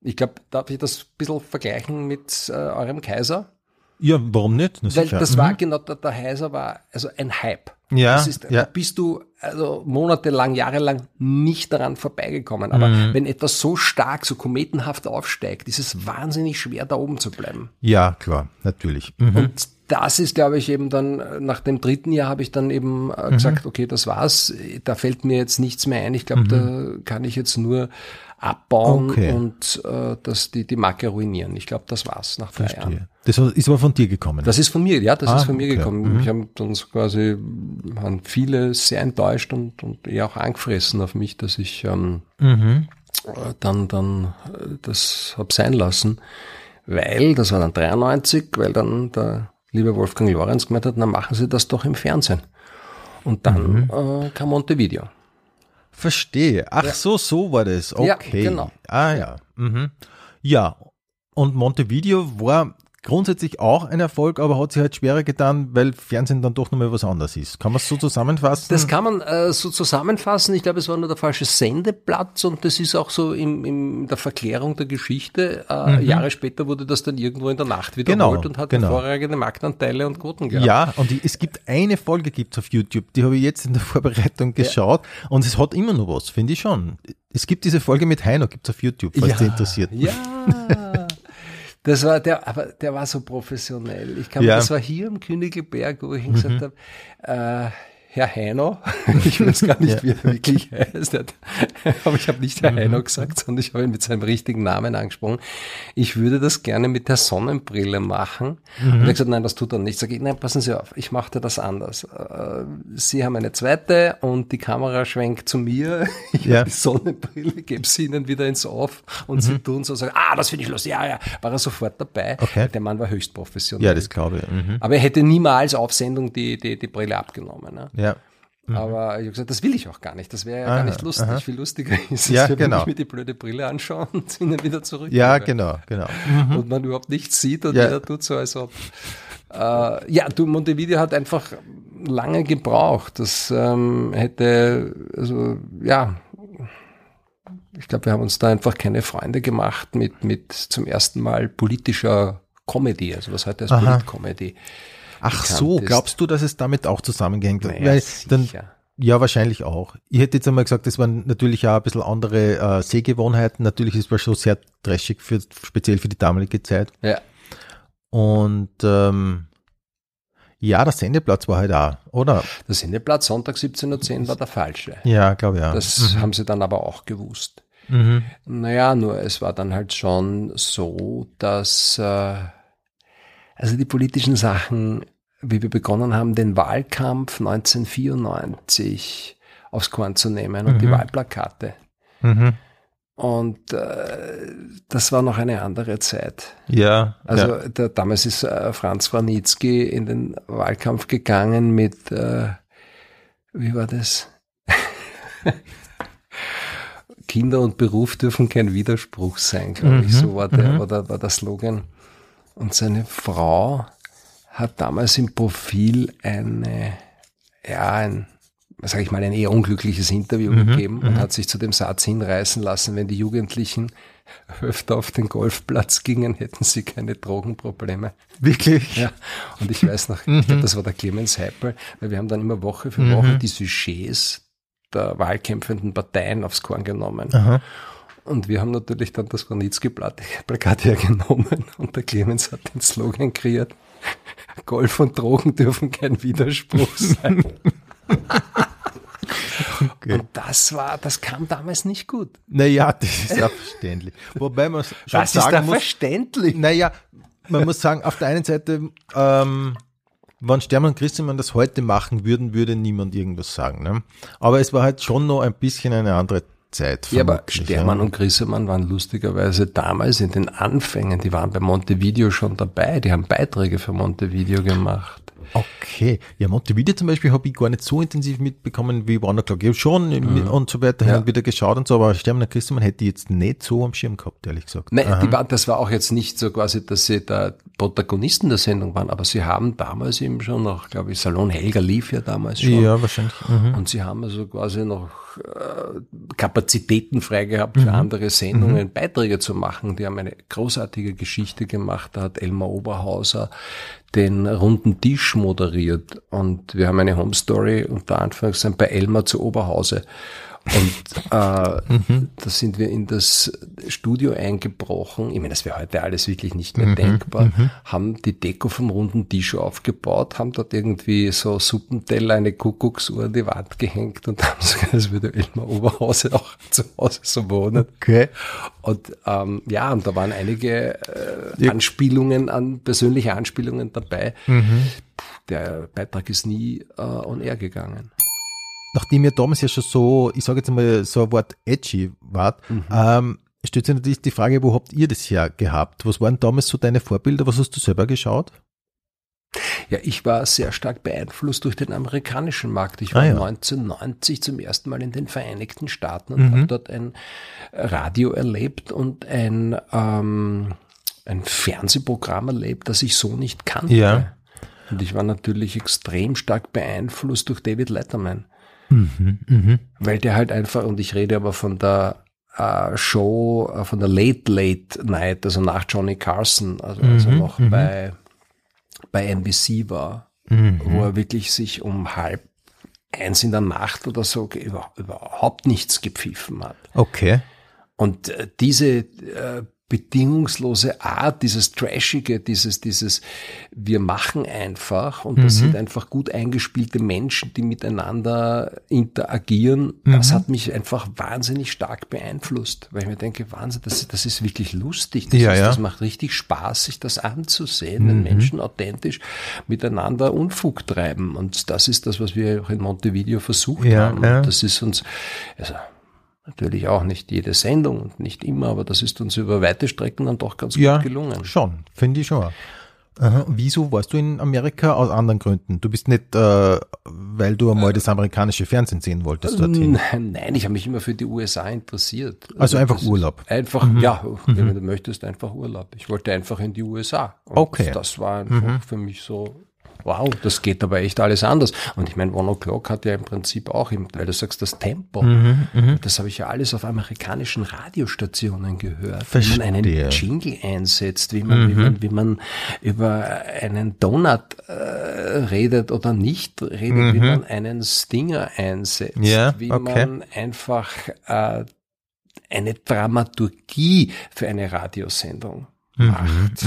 [SPEAKER 2] Ich glaube, darf ich das ein bisschen vergleichen mit äh, eurem Kaiser?
[SPEAKER 1] Ja, warum nicht?
[SPEAKER 2] Na, Weil das mhm. war genau, der, der Heiser war also ein Hype.
[SPEAKER 1] Ja,
[SPEAKER 2] das ist,
[SPEAKER 1] ja.
[SPEAKER 2] Da bist du also monatelang, jahrelang nicht daran vorbeigekommen. Aber mhm. wenn etwas so stark, so kometenhaft aufsteigt, ist es wahnsinnig schwer, da oben zu bleiben.
[SPEAKER 1] Ja, klar, natürlich.
[SPEAKER 2] Mhm. Und das ist, glaube ich, eben dann, nach dem dritten Jahr habe ich dann eben äh, mhm. gesagt, okay, das war's. Da fällt mir jetzt nichts mehr ein. Ich glaube, mhm. da kann ich jetzt nur abbauen okay. und äh, das, die, die Marke ruinieren. Ich glaube, das war's nach drei Verstehe. Jahren.
[SPEAKER 1] Das ist aber von dir gekommen.
[SPEAKER 2] Das ist von mir, ja, das ah, ist von mir okay. gekommen. Mhm. Ich habe dann so quasi, waren viele sehr enttäuscht und, und eher auch angefressen auf mich, dass ich ähm, mhm. dann, dann äh, das hab sein lassen. Weil, das war dann 93, weil dann der liebe Wolfgang Lorenz gemeint hat, na machen Sie das doch im Fernsehen. Und dann mhm. äh, kam Montevideo.
[SPEAKER 1] Verstehe. Ach ja. so, so war das. Okay. Ja, genau. Ah ja. Mhm. Ja. Und Montevideo war grundsätzlich auch ein Erfolg, aber hat sich halt schwerer getan, weil Fernsehen dann doch nochmal was anderes ist. Kann man es so zusammenfassen?
[SPEAKER 2] Das kann man äh, so zusammenfassen. Ich glaube, es war nur der falsche Sendeplatz und das ist auch so in, in der Verklärung der Geschichte. Äh, mhm. Jahre später wurde das dann irgendwo in der Nacht wiederholt genau, und hat genau. hervorragende Marktanteile und Quoten gehabt.
[SPEAKER 1] Ja, und die, es gibt eine Folge gibt's auf YouTube, die habe ich jetzt in der Vorbereitung geschaut ja. und es hat immer noch was, finde ich schon. Es gibt diese Folge mit Heino, gibt's auf YouTube, falls
[SPEAKER 2] ja,
[SPEAKER 1] dich interessiert.
[SPEAKER 2] Ja. Das war der, aber der war so professionell. Ich glaube, ja. das war hier im Königelberg, wo ich mhm. gesagt habe, äh, Herr Heino, ich weiß gar nicht, wie er wirklich heißt, aber ich habe nicht Herr mhm. Heino gesagt, sondern ich habe ihn mit seinem richtigen Namen angesprochen. Ich würde das gerne mit der Sonnenbrille machen. Mhm. Und er hat gesagt, nein, das tut er nicht. Sag ich, nein, passen Sie auf, ich mache das anders. Äh, Sie haben eine zweite und die Kamera schwenkt zu mir. Ich ja. habe die Sonnenbrille, gebe sie Ihnen wieder ins Off und mhm. sie tun so, sagen, ah, das finde ich lustig, ja, ja, war er sofort dabei. Okay. Der Mann war höchst professionell.
[SPEAKER 1] Ja, das glaube ich. Mhm.
[SPEAKER 2] Aber er hätte niemals auf Sendung die, die, die Brille abgenommen. Ne?
[SPEAKER 1] Ja.
[SPEAKER 2] Mhm. Aber ich habe gesagt, das will ich auch gar nicht. Das wäre ja aha, gar nicht lustig. Aha. Viel lustiger ist es,
[SPEAKER 1] ja,
[SPEAKER 2] wenn
[SPEAKER 1] genau.
[SPEAKER 2] ich mir die blöde Brille anschaue und ihnen wieder zurück.
[SPEAKER 1] Ja, genau, genau.
[SPEAKER 2] Mhm. Und man überhaupt nichts sieht und ja. jeder tut so, als ob. Äh, ja, du, Montevideo hat einfach lange gebraucht. Das ähm, hätte, also ja, ich glaube, wir haben uns da einfach keine Freunde gemacht mit, mit zum ersten Mal politischer Comedy, also was heute als Polit-Comedy.
[SPEAKER 1] Ach so, glaubst du, dass es damit auch zusammengehängt? Naja, Weil dann, ja, wahrscheinlich auch. Ich hätte jetzt einmal gesagt, das waren natürlich auch ein bisschen andere äh, Sehgewohnheiten. Natürlich ist es schon sehr trashig, für, speziell für die damalige Zeit.
[SPEAKER 2] Ja.
[SPEAKER 1] Und ähm, ja, der Sendeplatz war halt auch, oder?
[SPEAKER 2] Der Sendeplatz Sonntag 17.10 Uhr war der falsche.
[SPEAKER 1] Ja, glaube ich ja.
[SPEAKER 2] Das mhm. haben sie dann aber auch gewusst. Mhm. Naja, nur es war dann halt schon so, dass äh, also die politischen Sachen, wie wir begonnen haben, den Wahlkampf 1994 aufs Korn zu nehmen und mhm. die Wahlplakate. Mhm. Und äh, das war noch eine andere Zeit.
[SPEAKER 1] Ja.
[SPEAKER 2] Also
[SPEAKER 1] ja.
[SPEAKER 2] Der, damals ist äh, Franz Wranitzky in den Wahlkampf gegangen mit, äh, wie war das? Kinder und Beruf dürfen kein Widerspruch sein, glaube mhm. ich. So war der, mhm. war, war der Slogan. Und seine Frau hat damals im Profil eine, ja, ein, sage ich mal, ein eher unglückliches Interview mhm, gegeben und mhm. hat sich zu dem Satz hinreißen lassen, wenn die Jugendlichen öfter auf den Golfplatz gingen, hätten sie keine Drogenprobleme.
[SPEAKER 1] Wirklich?
[SPEAKER 2] Ja. Und ich weiß noch, mhm. ich glaube, das war der Clemens Heipel, weil wir haben dann immer Woche für Woche mhm. die Sujets der wahlkämpfenden Parteien aufs Korn genommen. Aha. Und wir haben natürlich dann das Granitzky-Plakat hergenommen und der Clemens hat den Slogan kreiert. Golf und Drogen dürfen kein Widerspruch sein. Okay. Und das war, das kam damals nicht gut.
[SPEAKER 1] Naja, das ist ja verständlich. Wobei man schon
[SPEAKER 2] Was
[SPEAKER 1] sagen
[SPEAKER 2] ist da
[SPEAKER 1] muss,
[SPEAKER 2] verständlich?
[SPEAKER 1] Naja, man muss sagen, auf der einen Seite, ähm, wenn Stermann und Christian das heute machen würden, würde niemand irgendwas sagen. Ne? Aber es war halt schon noch ein bisschen eine andere Zeit.
[SPEAKER 2] Ja, aber Stermann ja. und Grissemann waren lustigerweise damals in den Anfängen, die waren bei Montevideo schon dabei, die haben Beiträge für Montevideo gemacht.
[SPEAKER 1] Okay. Ja, Montevideo zum Beispiel habe ich gar nicht so intensiv mitbekommen wie Wanderklog. Ich habe schon mhm. und so weiter ja. wieder geschaut und so, aber Sterben der Christian hätte ich jetzt nicht so am Schirm gehabt, ehrlich gesagt.
[SPEAKER 2] Nein, die war, das war auch jetzt nicht so quasi, dass sie da Protagonisten der Sendung waren, aber sie haben damals eben schon noch, glaube ich, Salon Helga lief ja damals schon.
[SPEAKER 1] Ja, wahrscheinlich.
[SPEAKER 2] Mhm. Und sie haben also quasi noch äh, Kapazitäten frei gehabt für mhm. andere Sendungen, mhm. Beiträge zu machen. Die haben eine großartige Geschichte gemacht. Da hat Elmar Oberhauser den runden Tisch moderiert und wir haben eine Home Story unter Anführungszeichen bei Elmar zu Oberhause. Und äh, mhm. da sind wir in das Studio eingebrochen. Ich meine, das wäre heute alles wirklich nicht mehr mhm. denkbar. Mhm. Haben die Deko vom runden Tisch aufgebaut, haben dort irgendwie so Suppenteller, eine Kuckucksuhr an die Wand gehängt und haben sogar, das würde Elmar Oberhause auch zu Hause so wohnen.
[SPEAKER 1] Okay.
[SPEAKER 2] Und ähm, ja, und da waren einige äh, Anspielungen an, persönliche Anspielungen dabei. Mhm. Der Beitrag ist nie äh, on air gegangen
[SPEAKER 1] nachdem ihr damals ja schon so, ich sage jetzt mal so ein Wort edgy wart, mhm. ähm, stellt sich natürlich die Frage, wo habt ihr das ja gehabt? Was waren damals so deine Vorbilder? Was hast du selber geschaut?
[SPEAKER 2] Ja, ich war sehr stark beeinflusst durch den amerikanischen Markt. Ich war ah, ja. 1990 zum ersten Mal in den Vereinigten Staaten und mhm. habe dort ein Radio erlebt und ein, ähm, ein Fernsehprogramm erlebt, das ich so nicht kannte.
[SPEAKER 1] Ja.
[SPEAKER 2] Und ich war natürlich extrem stark beeinflusst durch David Letterman. Mhm, mh. Weil der halt einfach, und ich rede aber von der äh, Show, äh, von der Late Late Night, also nach Johnny Carson, also mhm, als er noch mhm. bei, bei NBC war, mhm. wo er wirklich sich um halb eins in der Nacht oder so über, überhaupt nichts gepfiffen hat.
[SPEAKER 1] Okay.
[SPEAKER 2] Und äh, diese äh, bedingungslose Art, dieses Trashige, dieses, dieses, wir machen einfach und das sind einfach gut eingespielte Menschen, die miteinander interagieren. Das hat mich einfach wahnsinnig stark beeinflusst, weil ich mir denke, Wahnsinn, das, das ist wirklich lustig. Das,
[SPEAKER 1] Ja,
[SPEAKER 2] ist,
[SPEAKER 1] ja.
[SPEAKER 2] das macht richtig Spaß, sich das anzusehen, wenn Menschen authentisch miteinander Unfug treiben. Und das ist das, was wir auch in Montevideo versucht
[SPEAKER 1] Ja,
[SPEAKER 2] haben. das ist uns, also, Natürlich auch nicht jede Sendung und nicht immer, aber das ist uns über weite Strecken dann doch ganz
[SPEAKER 1] Ja,
[SPEAKER 2] gut gelungen.
[SPEAKER 1] schon, finde ich schon. Aha. Wieso warst du in Amerika aus anderen Gründen? Du bist nicht, äh, weil du einmal das amerikanische Fernsehen sehen wolltest dorthin.
[SPEAKER 2] Nein, nein, ich habe mich immer für die USA interessiert.
[SPEAKER 1] Also einfach
[SPEAKER 2] das-
[SPEAKER 1] Urlaub.
[SPEAKER 2] Einfach, ja, wenn du möchtest, einfach Urlaub. Ich wollte einfach in die USA. Und
[SPEAKER 1] Okay.
[SPEAKER 2] Das war einfach für mich so, wow, das geht aber echt alles anders. Und ich meine, One O'Clock hat ja im Prinzip auch, weil du sagst, das Tempo, das habe ich ja alles auf amerikanischen Radiostationen gehört. Wie man einen
[SPEAKER 1] Verstehe.
[SPEAKER 2] Jingle einsetzt, wie man, wie man, wie man über einen Donut äh, redet oder nicht redet, wie man einen Stinger einsetzt,
[SPEAKER 1] Ja,
[SPEAKER 2] wie
[SPEAKER 1] okay.
[SPEAKER 2] man einfach äh, eine Dramaturgie für eine Radiosendung macht.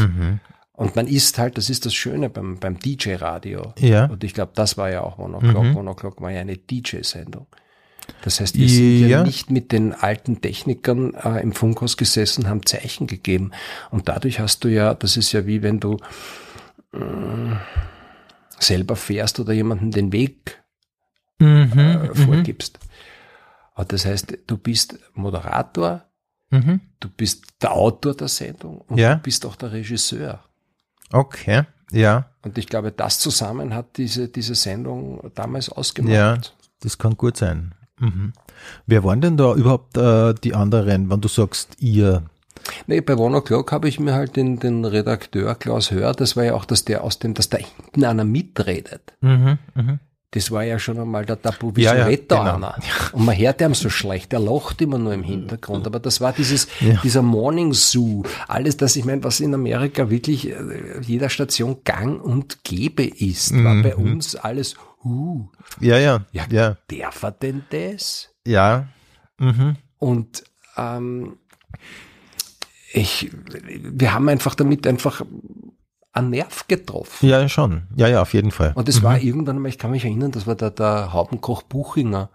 [SPEAKER 2] Und man ist halt, das ist das Schöne beim, beim DJ-Radio.
[SPEAKER 1] Ja.
[SPEAKER 2] Und ich glaube, das war ja auch One O'Clock. One O'Clock war ja eine DJ-Sendung. Das heißt, wir sind ja,
[SPEAKER 1] Ja.
[SPEAKER 2] nicht mit den alten Technikern äh, im Funkhaus gesessen, haben Zeichen gegeben. Und dadurch hast du ja, das ist ja wie wenn du äh, selber fährst oder jemandem den Weg
[SPEAKER 1] Mhm.
[SPEAKER 2] äh, vorgibst. Aber das heißt, du bist Moderator,
[SPEAKER 1] Mhm.
[SPEAKER 2] du bist der Autor der Sendung und
[SPEAKER 1] Ja.
[SPEAKER 2] du bist auch der Regisseur.
[SPEAKER 1] Okay, ja,
[SPEAKER 2] Und ich glaube, das zusammen hat diese, diese Sendung damals ausgemacht.
[SPEAKER 1] ja, das kann gut sein. Mhm. Wer waren denn da überhaupt äh, die anderen, wenn du sagst, ihr?
[SPEAKER 2] Nee, bei One O'Clock habe ich mir halt den, den Redakteur Klaus Hör, das war ja auch, dass der aus dem, dass da hinten einer mitredet.
[SPEAKER 1] Mhm. Mhm.
[SPEAKER 2] Das war ja schon einmal der Tabu
[SPEAKER 1] Ja, ja,
[SPEAKER 2] Visuetta
[SPEAKER 1] genau.
[SPEAKER 2] einer. Und man hört ihm so schlecht, der lacht immer nur im Hintergrund. Aber das war dieses,
[SPEAKER 1] Ja.
[SPEAKER 2] dieser Morning Zoo. Alles das, ich meine, was in Amerika wirklich äh, jeder Station gang und gäbe ist, war
[SPEAKER 1] Mhm.
[SPEAKER 2] bei uns alles, uh,
[SPEAKER 1] Ja, ja,
[SPEAKER 2] ja,
[SPEAKER 1] ja,
[SPEAKER 2] darf er denn das?
[SPEAKER 1] ja. Mhm.
[SPEAKER 2] Und ähm, ich, wir haben einfach damit einfach einen Nerv getroffen.
[SPEAKER 1] Ja, schon. Ja, ja, auf jeden Fall.
[SPEAKER 2] Und es war irgendwann einmal, ich kann mich erinnern, das war der, der Haubenkoch Buchinger,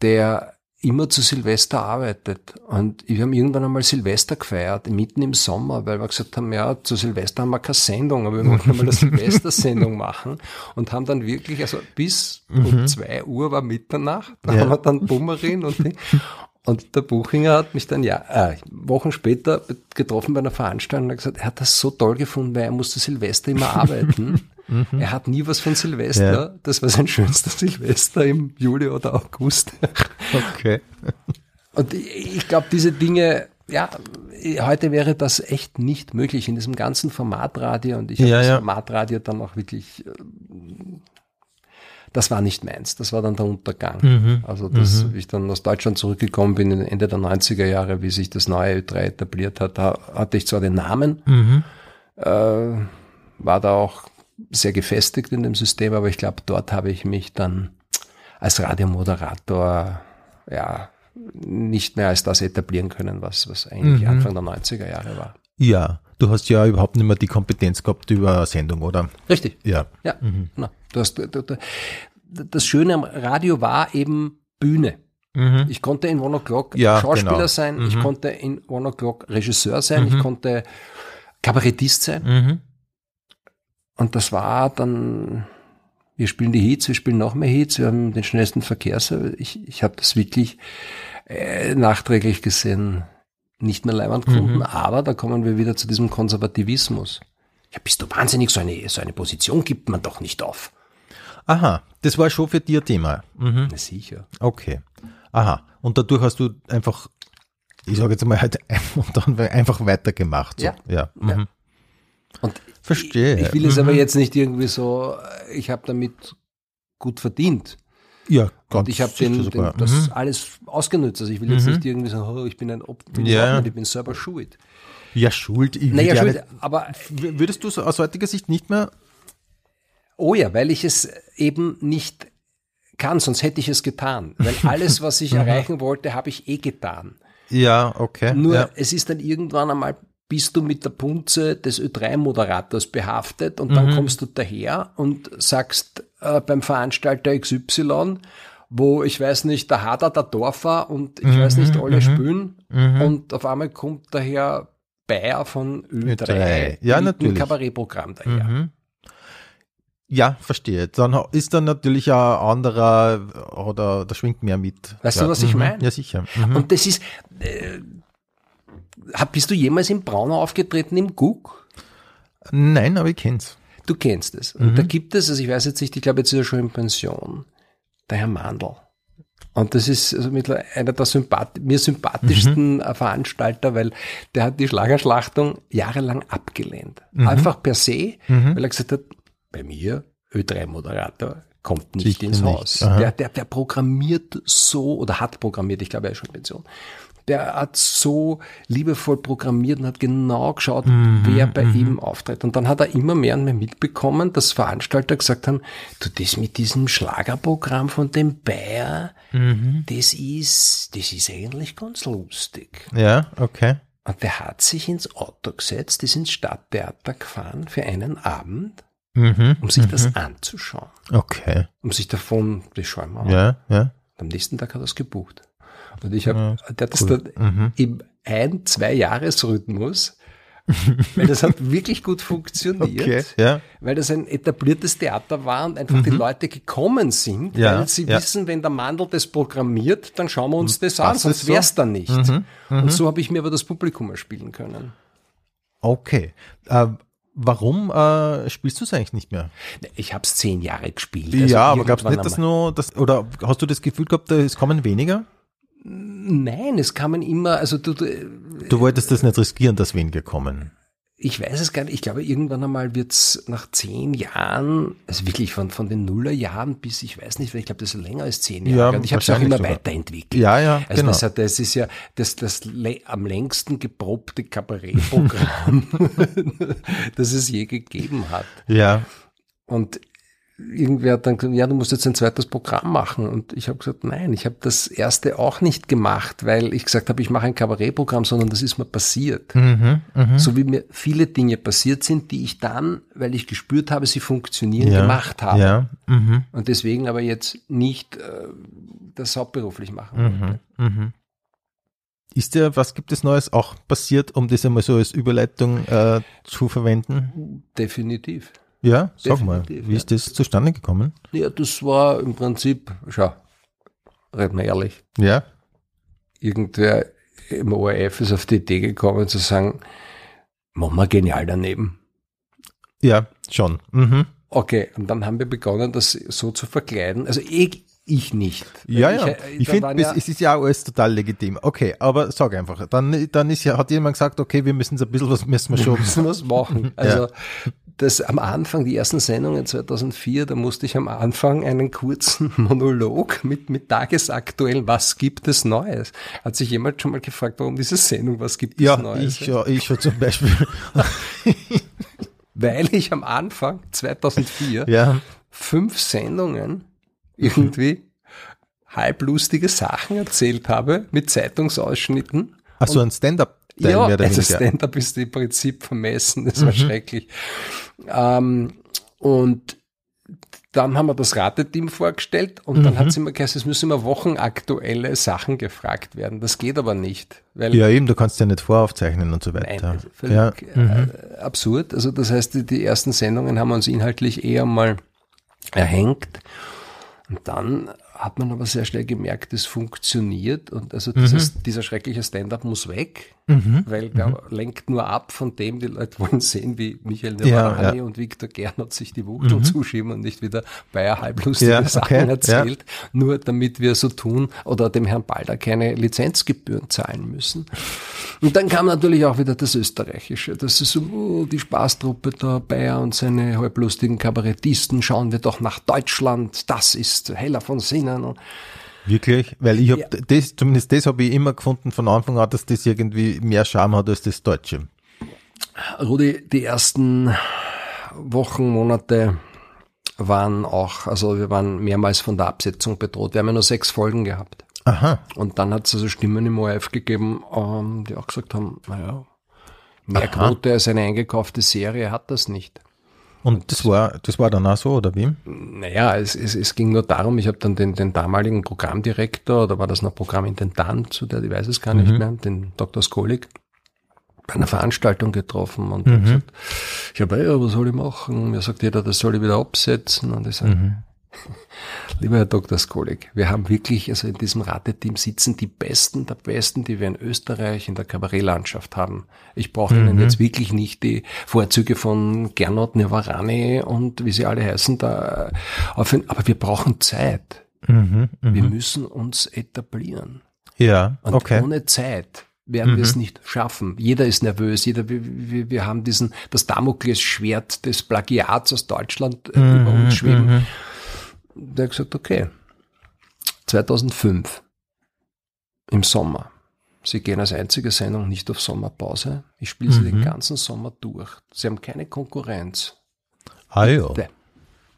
[SPEAKER 2] der immer zu Silvester arbeitet. Und wir haben irgendwann einmal Silvester gefeiert, mitten im Sommer, weil wir gesagt haben, ja, zu Silvester haben wir keine Sendung, aber wir wollten einmal eine Silvestersendung machen und haben dann wirklich, also bis um zwei Uhr war Mitternacht, da
[SPEAKER 1] Ja.
[SPEAKER 2] haben wir dann Bummerin und Ding. Und der Buchinger hat mich dann ja äh, Wochen später getroffen bei einer Veranstaltung und hat gesagt, er hat das so toll gefunden, weil er musste Silvester immer arbeiten. er hat nie was von Silvester.
[SPEAKER 1] Ja.
[SPEAKER 2] Das war sein schönster Silvester im Juli oder August.
[SPEAKER 1] Okay.
[SPEAKER 2] Und ich, ich glaube, diese Dinge, ja, heute wäre das echt nicht möglich in diesem ganzen Formatradio. Und ich habe
[SPEAKER 1] Ja,
[SPEAKER 2] das
[SPEAKER 1] ja.
[SPEAKER 2] Formatradio dann auch wirklich, äh, das war nicht meins. Das war dann der Untergang.
[SPEAKER 1] Mhm.
[SPEAKER 2] Also, dass wie ich dann aus Deutschland zurückgekommen bin, Ende der 90er Jahre, wie sich das neue Ö3 etabliert hat, da hatte ich zwar den Namen,
[SPEAKER 1] Mhm.
[SPEAKER 2] äh, war da auch sehr gefestigt in dem System, aber ich glaube, dort habe ich mich dann als Radiomoderator ja nicht mehr als das etablieren können, was, was eigentlich
[SPEAKER 1] Mhm.
[SPEAKER 2] Anfang der 90er Jahre war.
[SPEAKER 1] Ja, du hast ja überhaupt nicht mehr die Kompetenz gehabt über Sendung, oder?
[SPEAKER 2] Richtig.
[SPEAKER 1] Ja.
[SPEAKER 2] Ja, genau. Du hast, du, du, das Schöne am Radio war eben Bühne.
[SPEAKER 1] Mhm.
[SPEAKER 2] Ich konnte in One O'Clock
[SPEAKER 1] Ja,
[SPEAKER 2] Schauspieler
[SPEAKER 1] genau.
[SPEAKER 2] sein, ich
[SPEAKER 1] Mhm.
[SPEAKER 2] konnte in One O'Clock Regisseur sein, ich konnte Kabarettist sein.
[SPEAKER 1] Mhm.
[SPEAKER 2] Und das war dann, wir spielen die Hits, wir spielen noch mehr Hits, wir haben den schnellsten Verkehrsservice. Ich, ich habe das wirklich äh, nachträglich gesehen nicht mehr leibend gefunden, aber da kommen wir wieder zu diesem Konservativismus. Ja, bist du wahnsinnig, so eine, so eine Position gibt man doch nicht auf.
[SPEAKER 1] Aha, das war schon für ein Thema. Mhm.
[SPEAKER 2] Na sicher.
[SPEAKER 1] Okay. Aha. Und dadurch hast du einfach, ich sage jetzt mal halt und dann einfach weitergemacht. So.
[SPEAKER 2] Ja.
[SPEAKER 1] Ja. Mhm.
[SPEAKER 2] Und
[SPEAKER 1] Verstehe.
[SPEAKER 2] ich, ich will es aber jetzt nicht irgendwie so, äh, ich habe damit gut verdient.
[SPEAKER 1] Ja, ganz
[SPEAKER 2] Und ich habe den, den, das
[SPEAKER 1] Mhm.
[SPEAKER 2] alles ausgenutzt. Also ich will jetzt nicht irgendwie sagen, oh, ich bin ein Opfer,
[SPEAKER 1] Ja.
[SPEAKER 2] ich bin selber schuld.
[SPEAKER 1] Ja, Schuld. Ich
[SPEAKER 2] Naja, schuld,
[SPEAKER 1] nicht-
[SPEAKER 2] aber
[SPEAKER 1] Würdest du so aus heutiger Sicht nicht mehr?
[SPEAKER 2] oh ja, weil ich es eben nicht kann, sonst hätte ich es getan. Weil alles, was ich erreichen wollte, habe ich eh getan.
[SPEAKER 1] Ja, okay.
[SPEAKER 2] Nur
[SPEAKER 1] ja.
[SPEAKER 2] es ist dann irgendwann einmal, bist du mit der Punze des Ö3-Moderators behaftet und dann
[SPEAKER 1] Mhm.
[SPEAKER 2] kommst du daher und sagst äh, beim Veranstalter XY, wo ich weiß nicht, der Hader, der Dorfer und ich weiß nicht, alle spielen und auf einmal kommt daher Bayer von Ö3,
[SPEAKER 1] Ö3. Ja,
[SPEAKER 2] mit
[SPEAKER 1] natürlich.
[SPEAKER 2] Kabarettprogramm daher.
[SPEAKER 1] Mhm. Ja, verstehe. Dann ist dann natürlich ein anderer oder da schwingt mehr mit.
[SPEAKER 2] Weißt
[SPEAKER 1] ja.
[SPEAKER 2] du, was ich
[SPEAKER 1] mhm.
[SPEAKER 2] meine?
[SPEAKER 1] Ja, sicher. Mhm.
[SPEAKER 2] Und das ist, äh, bist du jemals im Braunau aufgetreten im Guck?
[SPEAKER 1] Nein, aber ich kenn's.
[SPEAKER 2] Du kennst es.
[SPEAKER 1] Mhm.
[SPEAKER 2] Und da gibt es, also ich weiß jetzt nicht, ich glaube, jetzt ist er schon in Pension, der Herr Mandl. Und das ist also einer der sympath mir sympathischsten
[SPEAKER 1] Mhm.
[SPEAKER 2] äh, Veranstalter, weil der hat die Schlagerschlachtung jahrelang abgelehnt.
[SPEAKER 1] Mhm.
[SPEAKER 2] Einfach per se, weil er gesagt hat, bei mir, Ö3-Moderator, kommt nicht
[SPEAKER 1] Sicher
[SPEAKER 2] ins. Haus. Der, der, der programmiert so, oder hat programmiert, ich glaube, er ist schon in Pension. Der hat so liebevoll programmiert und hat genau geschaut,
[SPEAKER 1] Mhm,
[SPEAKER 2] wer bei ihm auftritt. Und dann hat er immer mehr und mehr mitbekommen, dass Veranstalter gesagt haben, du, das mit diesem Schlagerprogramm von dem Bayer,
[SPEAKER 1] Mhm.
[SPEAKER 2] das ist, das ist eigentlich ganz lustig.
[SPEAKER 1] Ja, okay.
[SPEAKER 2] Und der hat sich ins Auto gesetzt, ist ins Stadttheater gefahren für einen Abend,
[SPEAKER 1] Mhm.
[SPEAKER 2] um sich das anzuschauen.
[SPEAKER 1] Okay.
[SPEAKER 2] Um sich davon, das schauen wir mal.
[SPEAKER 1] Ja, ja.
[SPEAKER 2] Am nächsten Tag hat er es gebucht. Und ich habe, der hat das
[SPEAKER 1] cool.
[SPEAKER 2] dann im ein-, zwei Jahresrhythmus, weil das hat wirklich gut funktioniert.
[SPEAKER 1] Okay. Ja.
[SPEAKER 2] Weil das ein etabliertes Theater war und einfach die Leute gekommen sind,
[SPEAKER 1] Ja,
[SPEAKER 2] weil sie
[SPEAKER 1] ja.
[SPEAKER 2] wissen, wenn der Mandel das programmiert, dann schauen wir uns das an,
[SPEAKER 1] passt
[SPEAKER 2] sonst
[SPEAKER 1] es so?
[SPEAKER 2] wär's dann nicht. Und so habe ich mir aber das Publikum erspielen können.
[SPEAKER 1] Okay. Äh, warum äh, spielst du es eigentlich nicht mehr?
[SPEAKER 2] Ich habe es zehn Jahre gespielt. also
[SPEAKER 1] ja, aber du
[SPEAKER 2] irgendwann
[SPEAKER 1] nicht,
[SPEAKER 2] einmal.
[SPEAKER 1] nur das oder hast du das Gefühl gehabt, es kommen weniger?
[SPEAKER 2] Nein, es kamen immer, also du, du
[SPEAKER 1] Du wolltest das nicht riskieren, dass weniger kommen.
[SPEAKER 2] Ich weiß es gar nicht. Ich glaube, irgendwann einmal wird's nach zehn Jahren, also wirklich von, von den Nullerjahren bis, ich weiß nicht, weil ich glaube, das ist länger als zehn
[SPEAKER 1] Ja,
[SPEAKER 2] Jahre. und ich habe es auch immer
[SPEAKER 1] sogar.
[SPEAKER 2] weiterentwickelt.
[SPEAKER 1] Ja, ja,
[SPEAKER 2] Also
[SPEAKER 1] genau.
[SPEAKER 2] das, hat, das ist ja das, das am längsten geprobte Kabarettprogramm, das es je gegeben hat.
[SPEAKER 1] Ja.
[SPEAKER 2] Und irgendwer hat dann gesagt, ja, du musst jetzt ein zweites Programm machen. Und ich habe gesagt, nein, ich habe das erste auch nicht gemacht, weil ich gesagt habe, ich mache ein Kabarettprogramm, sondern das ist mir passiert.
[SPEAKER 1] Mhm, mhm.
[SPEAKER 2] So wie mir viele Dinge passiert sind, die ich dann, weil ich gespürt habe, sie funktionieren,
[SPEAKER 1] Ja.
[SPEAKER 2] gemacht habe.
[SPEAKER 1] Ja. Mhm.
[SPEAKER 2] Und deswegen aber jetzt nicht äh, das hauptberuflich machen wollte.
[SPEAKER 1] Mhm. Ist dir, was gibt es Neues auch passiert, um das einmal so als Überleitung äh, zu verwenden?
[SPEAKER 2] Definitiv.
[SPEAKER 1] Ja, sag mal,
[SPEAKER 2] Definitiv,
[SPEAKER 1] wie ist das zustande gekommen?
[SPEAKER 2] Ja, das war im Prinzip, schau, reden wir ehrlich,
[SPEAKER 1] Ja.
[SPEAKER 2] irgendwer im ORF ist auf die Idee gekommen zu sagen, machen wir genial daneben.
[SPEAKER 1] Ja, schon. Mhm.
[SPEAKER 2] Okay, und dann haben wir begonnen, das so zu verkleiden. Also ich, ich nicht.
[SPEAKER 1] Ja,
[SPEAKER 2] Weil
[SPEAKER 1] ja.
[SPEAKER 2] äh,
[SPEAKER 1] Ich,
[SPEAKER 2] da
[SPEAKER 1] finde,
[SPEAKER 2] waren
[SPEAKER 1] es ist ja alles total legitim. Okay, aber sag einfach. Dann, dann ist ja, hat jemand gesagt, okay, wir müssen so ein bisschen was müssen wir schon.
[SPEAKER 2] müssen was machen. Also das am Anfang, die ersten Sendungen 2004, da musste ich am Anfang einen kurzen Monolog mit, mit tagesaktuell, was gibt es Neues? Hat sich jemand schon mal gefragt, warum diese Sendung, was gibt es
[SPEAKER 1] Ja,
[SPEAKER 2] Neues?
[SPEAKER 1] ich, ja, ich zum Beispiel.
[SPEAKER 2] Weil ich am Anfang 2004
[SPEAKER 1] ja.
[SPEAKER 2] fünf Sendungen irgendwie halblustige Sachen erzählt habe mit Zeitungsausschnitten.
[SPEAKER 1] So, ein Stand-up.
[SPEAKER 2] Ja, also. Stand-up ist im Prinzip vermessen, das war schrecklich. Ähm, und dann haben wir das Rateteam vorgestellt und dann hat es immer geheißen, es müssen immer wochenaktuelle Sachen gefragt werden. Das geht aber nicht, weil
[SPEAKER 1] Ja, eben, du kannst ja nicht voraufzeichnen und so
[SPEAKER 2] Nein,
[SPEAKER 1] weiter.
[SPEAKER 2] völlig
[SPEAKER 1] ja.
[SPEAKER 2] äh, absurd. Also das heißt, die, die ersten Sendungen haben uns inhaltlich eher mal erhängt. Und dann hat man aber sehr schnell gemerkt, es funktioniert. Und also dieses, dieser schreckliche Stand-up muss weg, weil der lenkt nur ab von dem, die Leute wollen sehen, wie Michael
[SPEAKER 1] Ja,
[SPEAKER 2] Nowani
[SPEAKER 1] ja.
[SPEAKER 2] und Viktor Gernot sich die Wuchteln zuschieben und nicht wieder Bayer halblustige
[SPEAKER 1] Ja, okay,
[SPEAKER 2] Sachen
[SPEAKER 1] ja.
[SPEAKER 2] erzählt, nur damit wir so tun oder dem Herrn Balder keine Lizenzgebühren zahlen müssen. Und dann kam natürlich auch wieder das Österreichische. Das ist so, oh, die Spaßtruppe da, Bayer und seine halblustigen Kabarettisten, schauen wir doch nach Deutschland, das ist Heller von Sinnen.
[SPEAKER 1] Wirklich? Weil ich habe
[SPEAKER 2] Ja.
[SPEAKER 1] das, zumindest das habe ich immer gefunden von Anfang an, dass das irgendwie mehr Charme hat als das Deutsche.
[SPEAKER 2] Rudi, die ersten Wochen, Monate waren auch, also wir waren mehrmals von der Absetzung bedroht. Wir haben ja nur sechs Folgen gehabt.
[SPEAKER 1] Aha.
[SPEAKER 2] Und dann hat es also Stimmen im ORF gegeben, ähm, die auch gesagt haben, naja, mehr
[SPEAKER 1] Aha.
[SPEAKER 2] Quote als eine eingekaufte Serie hat das nicht.
[SPEAKER 1] Und das war, das war dann auch so, oder wie?
[SPEAKER 2] Naja, es, es, es ging nur darum, ich habe dann den, den damaligen Programmdirektor, oder war das noch Programmintendant, zu der, ich weiß es gar nicht mehr, den Dr. Skolik, bei einer Veranstaltung getroffen und hab gesagt, ich habe, ja, was soll ich machen? Mir sagt jeder, das soll ich wieder absetzen. Und ich sage, lieber Herr Dr. Skolik, wir haben wirklich, also in diesem Rateteam sitzen die Besten der Besten, die wir in Österreich in der Kabarettlandschaft haben. Ich brauche Ihnen jetzt wirklich nicht die Vorzüge von Gernot Nevarani und wie sie alle heißen da aufhören, aber wir brauchen Zeit.
[SPEAKER 1] Mhm,
[SPEAKER 2] Wir müssen uns etablieren.
[SPEAKER 1] Ja,
[SPEAKER 2] Und
[SPEAKER 1] okay.
[SPEAKER 2] ohne Zeit werden wir es nicht schaffen. Jeder ist nervös, jeder, wir, wir, wir haben diesen, das Damoklesschwert des Plagiats aus Deutschland äh,
[SPEAKER 1] Mhm,
[SPEAKER 2] über uns schweben. Der hat gesagt, okay, 2005 im Sommer. Sie gehen als einzige Sendung nicht auf Sommerpause. Ich spiele sie
[SPEAKER 1] Mhm.
[SPEAKER 2] den ganzen Sommer durch. Sie haben keine Konkurrenz.
[SPEAKER 1] Ah ja.
[SPEAKER 2] Bitte.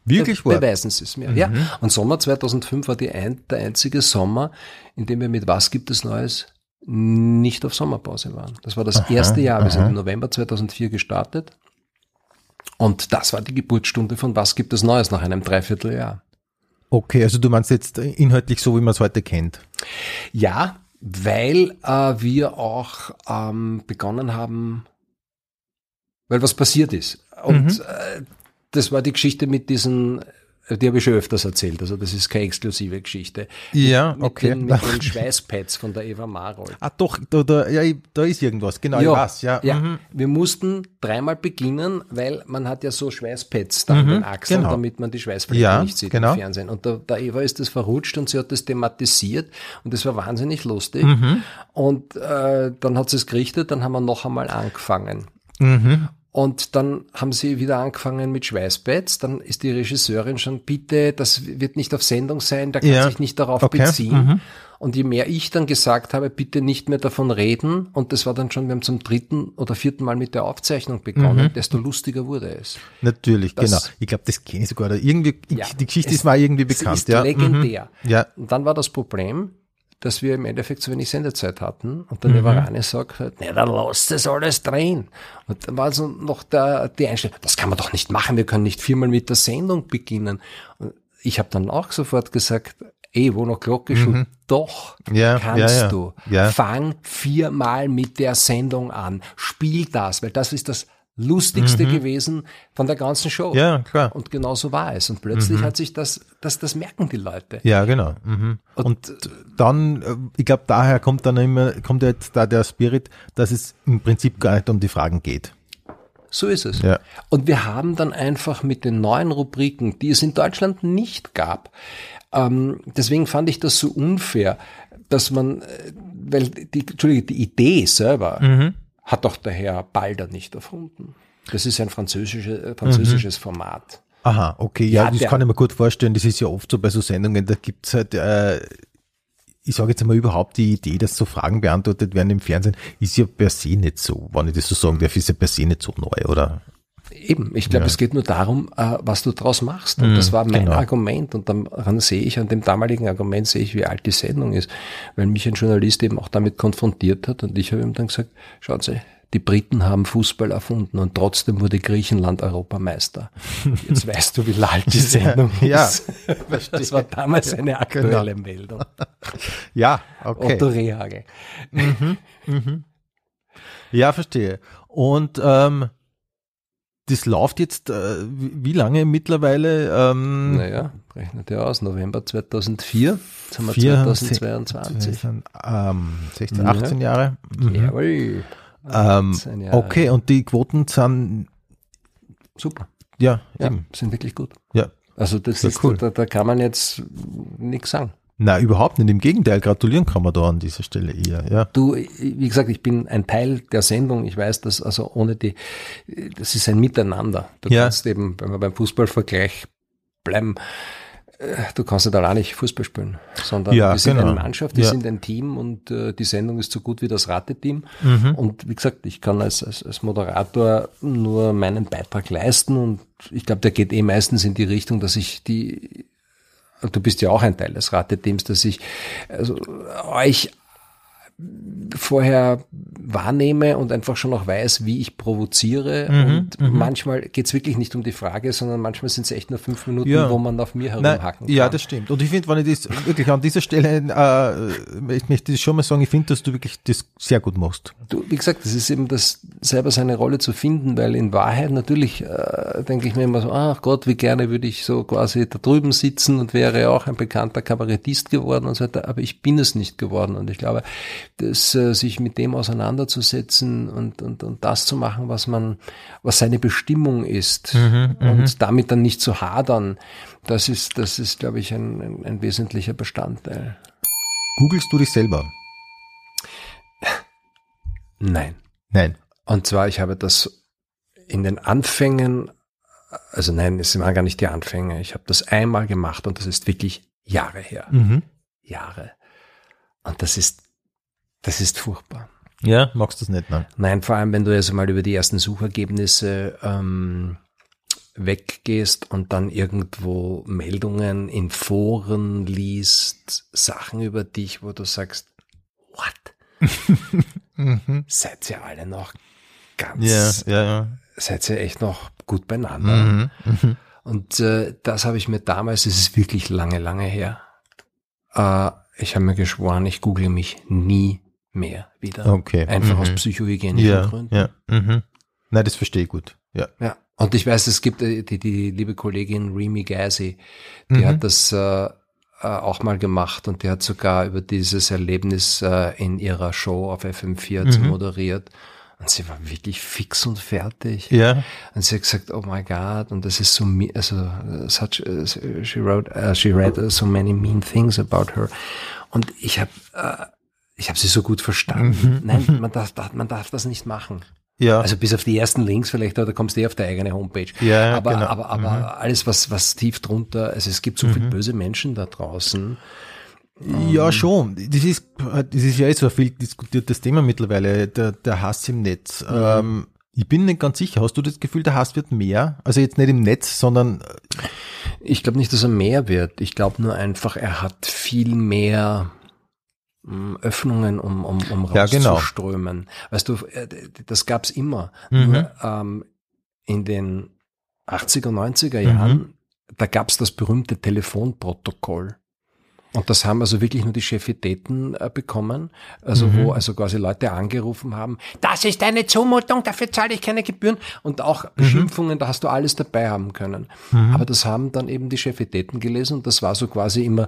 [SPEAKER 1] Wirklich
[SPEAKER 2] Be
[SPEAKER 1] wahr?
[SPEAKER 2] Beweisen Sie es mir. Ja. Und Sommer 2005 war die ein, der einzige Sommer, in dem wir mit Was gibt es Neues nicht auf Sommerpause waren. Das war das erste Jahr. Wir sind im November 2004 gestartet. Und das war die Geburtsstunde von Was gibt es Neues nach einem Dreivierteljahr.
[SPEAKER 1] Okay, also du meinst jetzt inhaltlich so, wie man es heute kennt.
[SPEAKER 2] Ja, weil äh, wir auch ähm, begonnen haben, weil was passiert ist. Und äh, das war die Geschichte mit diesen, die habe ich schon öfters erzählt, also das ist keine exklusive Geschichte.
[SPEAKER 1] Ja,
[SPEAKER 2] Mit,
[SPEAKER 1] okay.
[SPEAKER 2] den, mit den Schweißpads von der Eva Marold.
[SPEAKER 1] ah doch, da, da, ja, da ist irgendwas, genau, ich weiß, ja. mhm.
[SPEAKER 2] wir mussten dreimal beginnen, weil man hat ja so Schweißpads da an den Achseln,
[SPEAKER 1] genau.
[SPEAKER 2] damit man die Schweißflecken
[SPEAKER 1] Ja,
[SPEAKER 2] nicht sieht
[SPEAKER 1] genau.
[SPEAKER 2] im Fernsehen. Und der, der Eva ist das verrutscht und sie hat das thematisiert und das war wahnsinnig lustig.
[SPEAKER 1] Mhm.
[SPEAKER 2] Und äh, dann hat sie es gerichtet, dann haben wir noch einmal angefangen.
[SPEAKER 1] Mhm.
[SPEAKER 2] Und dann haben sie wieder angefangen mit Schweißpads. Dann ist die Regisseurin schon, bitte, das wird nicht auf Sendung sein, der kann
[SPEAKER 1] Ja.
[SPEAKER 2] sich nicht darauf
[SPEAKER 1] Okay.
[SPEAKER 2] beziehen.
[SPEAKER 1] Mhm.
[SPEAKER 2] Und je mehr ich dann gesagt habe, bitte nicht mehr davon reden, und das war dann schon, wir haben zum dritten oder vierten Mal mit der Aufzeichnung begonnen,
[SPEAKER 1] Mhm.
[SPEAKER 2] desto lustiger wurde es.
[SPEAKER 1] Natürlich,
[SPEAKER 2] Das-
[SPEAKER 1] genau. Ich glaube, das kenne ich sogar. Irgendwie,
[SPEAKER 2] Ja,
[SPEAKER 1] die Geschichte
[SPEAKER 2] es-
[SPEAKER 1] ist mal irgendwie bekannt.
[SPEAKER 2] ist
[SPEAKER 1] ja.
[SPEAKER 2] legendär.
[SPEAKER 1] Mhm. Ja,
[SPEAKER 2] Und dann war das Problem, dass wir im Endeffekt zu wenig Sendezeit hatten und der
[SPEAKER 1] Mhm.
[SPEAKER 2] Nevarane sagt, halt, ne, dann lasst es alles drehen. Und dann war so noch der, die Einstellung, das kann man doch nicht machen, wir können nicht viermal mit der Sendung beginnen. Und ich habe dann auch sofort gesagt, ey, wo noch Glocke doch,
[SPEAKER 1] Mhm. Ja,
[SPEAKER 2] kannst
[SPEAKER 1] ja, ja.
[SPEAKER 2] du. Fang viermal mit der Sendung an. Spiel das, weil das ist das Lustigste gewesen von der ganzen Show.
[SPEAKER 1] Mhm. ja, klar.
[SPEAKER 2] Und genau so war es. Und plötzlich hat sich das, das, das merken die Leute.
[SPEAKER 1] Ja, genau. Mhm. Und, dann, äh, ich glaube, daher kommt dann immer, kommt jetzt da der Spirit, dass es im Prinzip gar nicht um die Fragen geht.
[SPEAKER 2] So ist es.
[SPEAKER 1] Ja.
[SPEAKER 2] Und wir haben dann einfach mit den neuen Rubriken, die es in Deutschland nicht gab, ähm, deswegen fand ich das so unfair, dass man, äh, weil die, Entschuldige, die Idee selber
[SPEAKER 1] Mhm.
[SPEAKER 2] Hat doch der Herr Balder nicht erfunden. Das ist ein französische, äh, französisches Format.
[SPEAKER 1] Aha, okay, ja,
[SPEAKER 2] Ja,
[SPEAKER 1] das
[SPEAKER 2] der-
[SPEAKER 1] kann ich mir gut vorstellen. Das ist ja oft so bei so Sendungen, da gibt's halt, äh, ich sage jetzt einmal überhaupt die Idee, dass so Fragen beantwortet werden im Fernsehen, ist ja per se nicht so, wenn ich das so sagen darf, ist ja per se nicht so neu, oder?
[SPEAKER 2] Eben, ich glaube, es geht nur darum, äh, was du draus machst. Und das war mein
[SPEAKER 1] genau.
[SPEAKER 2] Argument. Und daran sehe ich, an dem damaligen Argument sehe ich, wie alt die Sendung ist. Weil mich ein Journalist eben auch damit konfrontiert hat. Und ich habe ihm dann gesagt, schauen Sie, die Briten haben Fußball erfunden und trotzdem wurde Griechenland Europameister. Jetzt weißt du, wie alt die Sendung
[SPEAKER 1] Ja,
[SPEAKER 2] ist. Das war damals eine aktuelle
[SPEAKER 1] Genau.
[SPEAKER 2] Meldung.
[SPEAKER 1] Ja, okay.
[SPEAKER 2] Otto Rehagel.
[SPEAKER 1] Ja, verstehe. Und ähm, das läuft jetzt äh, wie lange mittlerweile? Ähm,
[SPEAKER 2] Naja, rechnet ja aus, November 2004, jetzt haben wir
[SPEAKER 1] vier-
[SPEAKER 2] 2022.
[SPEAKER 1] se- Ähm, 16,
[SPEAKER 2] Ja.
[SPEAKER 1] 18 Jahre. Mhm.
[SPEAKER 2] Jawohl.
[SPEAKER 1] Ähm,
[SPEAKER 2] 18 Jahre.
[SPEAKER 1] okay, und die Quoten sind,
[SPEAKER 2] Super.
[SPEAKER 1] ja,
[SPEAKER 2] Ja,
[SPEAKER 1] eben,
[SPEAKER 2] sind wirklich gut.
[SPEAKER 1] ja.
[SPEAKER 2] Also das
[SPEAKER 1] Sehr
[SPEAKER 2] ist,
[SPEAKER 1] cool.
[SPEAKER 2] da, da kann man jetzt nichts sagen.
[SPEAKER 1] Na, überhaupt nicht. Im Gegenteil, gratulieren kann man da an dieser Stelle eher, ja.
[SPEAKER 2] Du, wie gesagt, ich bin ein Teil der Sendung. Ich weiß, dass also ohne die, das ist ein Miteinander. Du
[SPEAKER 1] Ja.
[SPEAKER 2] kannst eben, wenn wir beim Fußballvergleich bleiben, äh, du kannst nicht allein nicht Fußball spielen, sondern
[SPEAKER 1] Ja,
[SPEAKER 2] wir sind
[SPEAKER 1] genau.
[SPEAKER 2] eine Mannschaft, wir
[SPEAKER 1] Ja.
[SPEAKER 2] sind ein Team und äh, die Sendung ist so gut wie das Rateteam.
[SPEAKER 1] Mhm.
[SPEAKER 2] Und wie gesagt, ich kann als, als, als Moderator nur meinen Beitrag leisten und ich glaube, der geht eh meistens in die Richtung, dass ich die du bist ja auch ein Teil des Rateteams, dass ich also, euch vorher wahrnehme und einfach schon auch weiß, wie ich provoziere. Mhm, und mhm. manchmal geht's wirklich nicht um die Frage, sondern manchmal sind es echt nur fünf Minuten, ja. wo man auf mir herumhacken kann.
[SPEAKER 1] Ja, das stimmt. Und ich finde, wenn ich das wirklich an dieser Stelle, äh, ich möchte schon mal sagen, ich finde, dass du wirklich das sehr gut machst.
[SPEAKER 2] Du, wie gesagt, das ist eben das, selber seine Rolle zu finden, weil in Wahrheit natürlich äh, denke ich mir immer so, ach Gott, wie gerne würde ich so quasi da drüben sitzen und wäre auch ein bekannter Kabarettist geworden und so weiter, aber ich bin es nicht geworden. Und ich glaube, dass äh, sich mit dem auseinanderzusetzen und, und, und das zu machen, was man, was seine Bestimmung ist mhm, mhm. und damit dann nicht zu hadern, das ist, das ist, glaube ich, ein, ein, ein wesentlicher Bestandteil.
[SPEAKER 1] Googlest du dich selber?
[SPEAKER 2] Nein.
[SPEAKER 1] Nein.
[SPEAKER 2] Und zwar, ich habe das in den Anfängen, also nein, es waren gar nicht die Anfänge. Ich habe das einmal gemacht und das ist wirklich Jahre her. Mhm. Jahre. Und das ist das ist furchtbar.
[SPEAKER 1] Ja, magst du das nicht,
[SPEAKER 2] ne? Nein, vor allem, wenn du jetzt mal über die ersten Suchergebnisse ähm, weggehst und dann irgendwo Meldungen in Foren liest, Sachen über dich, wo du sagst, what? mhm. Seid ihr alle noch ganz,
[SPEAKER 1] ja, ja, ja.
[SPEAKER 2] seid ihr echt noch gut beieinander? Mhm. Mhm. Und äh, das habe ich mir damals, es ist wirklich lange, lange her, äh, ich habe mir geschworen, ich google mich nie mehr wieder.
[SPEAKER 1] Okay.
[SPEAKER 2] Einfach mhm. aus psychohygienischen
[SPEAKER 1] ja,
[SPEAKER 2] Gründen.
[SPEAKER 1] Ja. Mhm. Nein, das verstehe ich gut. Ja.
[SPEAKER 2] Ja. Und ich weiß, es gibt äh, die, die liebe Kollegin Remy Gazi, die mhm. hat das äh, äh, auch mal gemacht und die hat sogar über dieses Erlebnis äh, in ihrer Show auf FM4 mhm. moderiert. Und sie war wirklich fix und fertig.
[SPEAKER 1] Ja.
[SPEAKER 2] Und sie hat gesagt, oh my God, und das ist so, also, such, she wrote, uh, she read so many mean things about her. Und ich habe uh, ich habe sie so gut verstanden. Mhm. Nein, man darf, man darf das nicht machen.
[SPEAKER 1] Ja.
[SPEAKER 2] Also bis auf die ersten Links vielleicht, da kommst du eh auf der eigene Homepage.
[SPEAKER 1] Ja,
[SPEAKER 2] aber,
[SPEAKER 1] genau.
[SPEAKER 2] aber, aber mhm. alles, was, was tief drunter, also es gibt so mhm. viele böse Menschen da draußen.
[SPEAKER 1] Ja, schon. Das ist, das ist ja eh so ein viel diskutiertes Thema mittlerweile, der, der Hass im Netz. Mhm. Ähm, ich bin nicht ganz sicher. Hast du das Gefühl, der Hass wird mehr? Also jetzt nicht im Netz, sondern.
[SPEAKER 2] Ich glaube nicht, dass er mehr wird. Ich glaube nur einfach, er hat viel mehr Öffnungen, um, um, um rauszuströmen. Ja, genau. Weißt du, äh, das gab's immer. Mhm. Nur ähm, in den 80er, 90er Jahren, mhm. da gab's das berühmte Telefonprotokoll. Und das haben also wirklich nur die Chefitäten äh, bekommen, also mhm. wo also quasi Leute angerufen haben, das ist eine Zumutung, dafür zahle ich keine Gebühren und auch mhm. Beschimpfungen, da hast du alles dabei haben können. Mhm. Aber das haben dann eben die Chefitäten gelesen und das war so quasi immer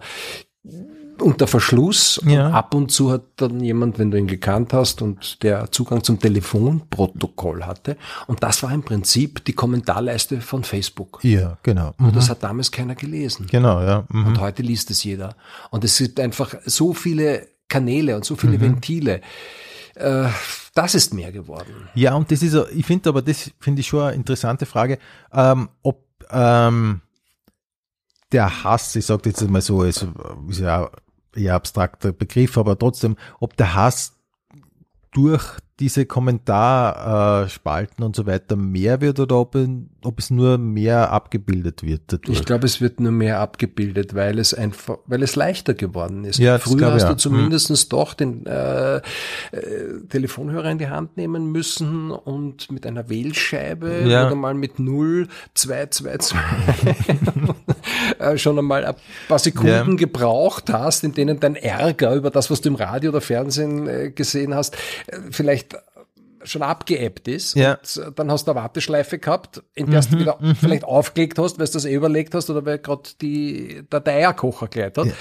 [SPEAKER 2] unter Verschluss. Ja. ab und zu hat dann jemand, wenn du ihn gekannt hast und der Zugang zum Telefonprotokoll hatte. Und das war im Prinzip die Kommentarleiste von Facebook.
[SPEAKER 1] Ja, genau.
[SPEAKER 2] Mhm. Und das hat damals keiner gelesen.
[SPEAKER 1] Genau, ja.
[SPEAKER 2] Mhm. Und heute liest es jeder. Und es gibt einfach so viele Kanäle und so viele mhm. Ventile. Äh, das ist mehr geworden.
[SPEAKER 1] Ja, und das ist, ich finde aber, das finde ich schon eine interessante Frage, ähm, ob ähm, der Hass, ich sage jetzt mal so, ist, ist ja eher abstrakter Begriff, aber trotzdem, ob der Hass durch diese Kommentarspalten und so weiter mehr wird oder ob, ob es nur mehr abgebildet wird
[SPEAKER 2] dadurch? Ich glaube, es wird nur mehr abgebildet, weil es einfach, weil es leichter geworden ist.
[SPEAKER 1] Ja,
[SPEAKER 2] Früher hast
[SPEAKER 1] ja.
[SPEAKER 2] du zumindestens hm. doch den äh, äh, Telefonhörer in die Hand nehmen müssen und mit einer Wählscheibe ja. oder mal mit 0, 2, 2, 2 schon einmal ein paar Sekunden ja. gebraucht hast, in denen dein Ärger über das, was du im Radio oder Fernsehen äh, gesehen hast, äh, vielleicht schon abgeebbt ist.
[SPEAKER 1] Ja.
[SPEAKER 2] Und äh, dann hast du eine Warteschleife gehabt, in der mhm, du wieder mhm. vielleicht aufgelegt hast, weil du das eh überlegt hast oder weil gerade die, der, Eierkocher gleich hat. Ja.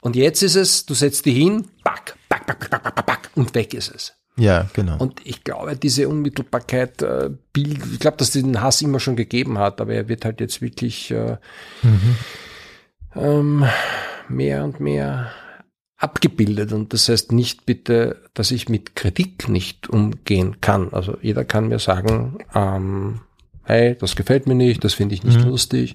[SPEAKER 2] Und jetzt ist es, du setzt die hin, back, back, back, back, back, back, und weg ist es.
[SPEAKER 1] Ja, genau.
[SPEAKER 2] Und ich glaube, diese Unmittelbarkeit, äh, ich glaube, dass es den Hass immer schon gegeben hat, aber er wird halt jetzt wirklich äh, mhm. ähm, mehr und mehr abgebildet und das heißt nicht bitte, dass ich mit Kritik nicht umgehen kann. Also jeder kann mir sagen, ähm, hey, das gefällt mir nicht, das finde ich nicht mhm. lustig,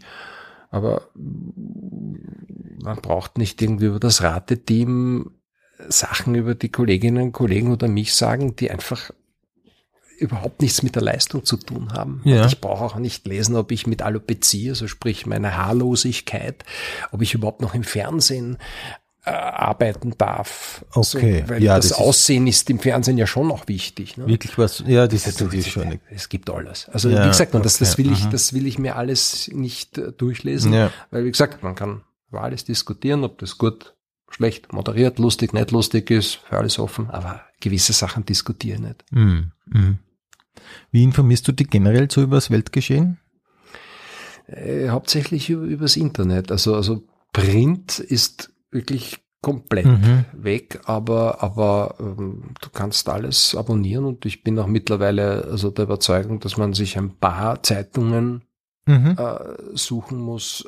[SPEAKER 2] aber man braucht nicht irgendwie über das Rateteam Sachen über die Kolleginnen und Kollegen oder mich sagen, die einfach überhaupt nichts mit der Leistung zu tun haben.
[SPEAKER 1] Ja.
[SPEAKER 2] Und ich brauche auch nicht lesen, ob ich mit Alopecia, also sprich meine Haarlosigkeit, ob ich überhaupt noch im Fernsehen äh, arbeiten darf.
[SPEAKER 1] Okay.
[SPEAKER 2] So, weil
[SPEAKER 1] Ja,
[SPEAKER 2] das,
[SPEAKER 1] das ist-
[SPEAKER 2] Aussehen ist im Fernsehen ja schon noch wichtig. Ne?
[SPEAKER 1] Wirklich was, ja, das ist natürlich schon.
[SPEAKER 2] Es gibt alles. Also
[SPEAKER 1] Ja,
[SPEAKER 2] wie gesagt, man, das, das
[SPEAKER 1] okay,
[SPEAKER 2] will ich,
[SPEAKER 1] mhm.
[SPEAKER 2] das will ich mir alles nicht äh, durchlesen,
[SPEAKER 1] Ja.
[SPEAKER 2] weil wie gesagt, man kann über alles diskutieren, ob das gut, schlecht, moderiert, lustig, nicht lustig ist, für alles offen, aber gewisse Sachen diskutieren nicht.
[SPEAKER 1] Mhm. Mhm. Wie informierst du dich generell so über das Weltgeschehen?
[SPEAKER 2] Äh, hauptsächlich über, übers Internet. Also, also Print ist wirklich komplett
[SPEAKER 1] Mhm.
[SPEAKER 2] weg, aber, aber ähm, du kannst alles abonnieren und ich bin auch mittlerweile also der Überzeugung, dass man sich ein paar Zeitungen
[SPEAKER 1] Mhm.
[SPEAKER 2] äh, suchen muss,